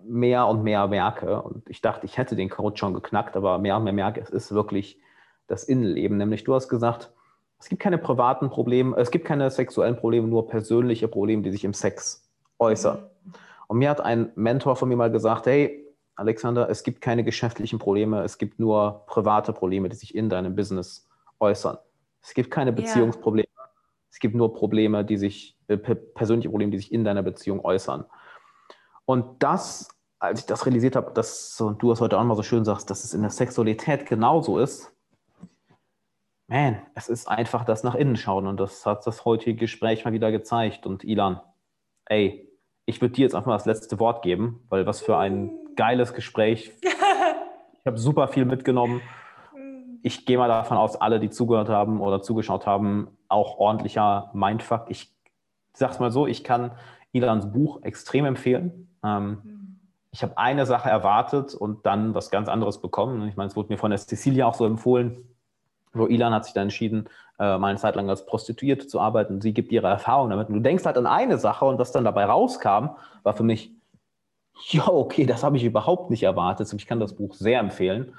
mehr und mehr merke. Und ich dachte, ich hätte den Code schon geknackt, aber mehr und mehr merke, es ist wirklich das Innenleben. Nämlich du hast gesagt, es gibt keine privaten Probleme, es gibt keine sexuellen Probleme, nur persönliche Probleme, die sich im Sex äußern. Mhm. Und mir hat ein Mentor von mir mal gesagt, hey, Alexander, es gibt keine geschäftlichen Probleme, es gibt nur private Probleme, die sich in deinem Business äußern. Es gibt keine Beziehungsprobleme, yeah. es gibt nur Probleme, die sich, äh, persönliche Probleme, die sich in deiner Beziehung äußern. Und das, als ich das realisiert habe, dass, und du es heute auch mal so schön sagst, dass es in der Sexualität genauso ist, man, es ist einfach das nach innen schauen und das hat das heutige Gespräch mal wieder gezeigt. Und Ilan, ey, ich würde dir jetzt einfach mal das letzte Wort geben, weil was für ein geiles Gespräch. [laughs] Ich habe super viel mitgenommen. Ich gehe mal davon aus, alle, die zugehört haben oder zugeschaut haben, auch ordentlicher Mindfuck. Ich sag's mal so, ich kann Ilans Buch extrem empfehlen. Ähm, mhm. Ich habe eine Sache erwartet und dann was ganz anderes bekommen. Ich meine, es wurde mir von der Cecilia auch so empfohlen. Wo Ilan hat sich dann entschieden, äh, mal eine Zeit lang als Prostituierte zu arbeiten. Sie gibt ihre Erfahrung damit. Und du denkst halt an eine Sache und was dann dabei rauskam, war für mich, ja, okay, das habe ich überhaupt nicht erwartet. Ich kann das Buch sehr empfehlen.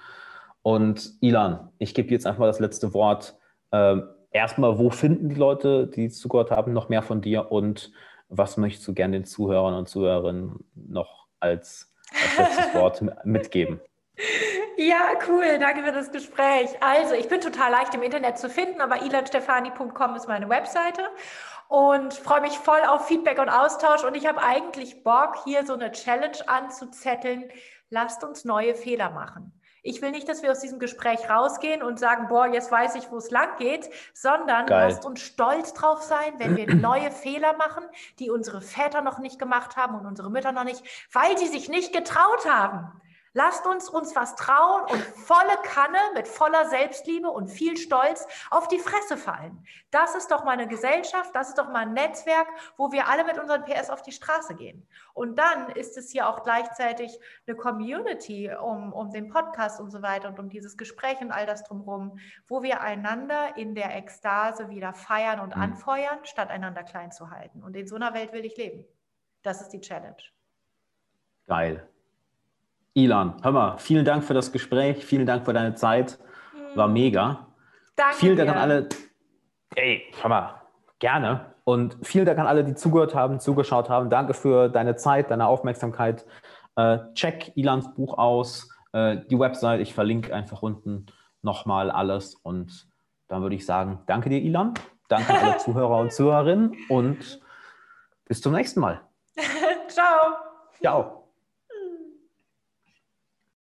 Und Ilan, ich gebe jetzt einfach mal das letzte Wort. Ähm, erstmal, wo finden die Leute, die zugehört haben, noch mehr von dir? Und was möchtest du gerne den Zuhörern und Zuhörerinnen noch als, als letztes Wort [laughs] mitgeben? Ja, cool. Danke für das Gespräch. Also, ich bin total leicht im Internet zu finden, aber ilanstefani.com ist meine Webseite und freue mich voll auf Feedback und Austausch. Und ich habe eigentlich Bock, hier so eine Challenge anzuzetteln. Lasst uns neue Fehler machen. Ich will nicht, dass wir aus diesem Gespräch rausgehen und sagen, boah, jetzt weiß ich, wo es lang geht, sondern Geil. lasst uns stolz drauf sein, wenn wir [clears throat] neue Fehler machen, die unsere Väter noch nicht gemacht haben und unsere Mütter noch nicht, weil sie sich nicht getraut haben. Lasst uns uns was trauen und volle Kanne mit voller Selbstliebe und viel Stolz auf die Fresse fallen. Das ist doch mal eine Gesellschaft, das ist doch mal ein Netzwerk, wo wir alle mit unseren PS auf die Straße gehen. Und dann ist es hier auch gleichzeitig eine Community um, um den Podcast und so weiter und um dieses Gespräch und all das drumherum, wo wir einander in der Ekstase wieder feiern und mhm. anfeuern, statt einander klein zu halten. Und in so einer Welt will ich leben. Das ist die Challenge. Geil. Ilan, hör mal, vielen Dank für das Gespräch, vielen Dank für deine Zeit. War mega. Danke. Vielen Dank an alle. Ey, hör mal, gerne. Und vielen Dank an alle, die zugehört haben, zugeschaut haben. Danke für deine Zeit, deine Aufmerksamkeit. Äh, check Ilans Buch aus, äh, die Website. Ich verlinke einfach unten nochmal alles. Und dann würde ich sagen, danke dir, Ilan. Danke an alle [laughs] Zuhörer und Zuhörerinnen und bis zum nächsten Mal. [laughs] Ciao. Ciao.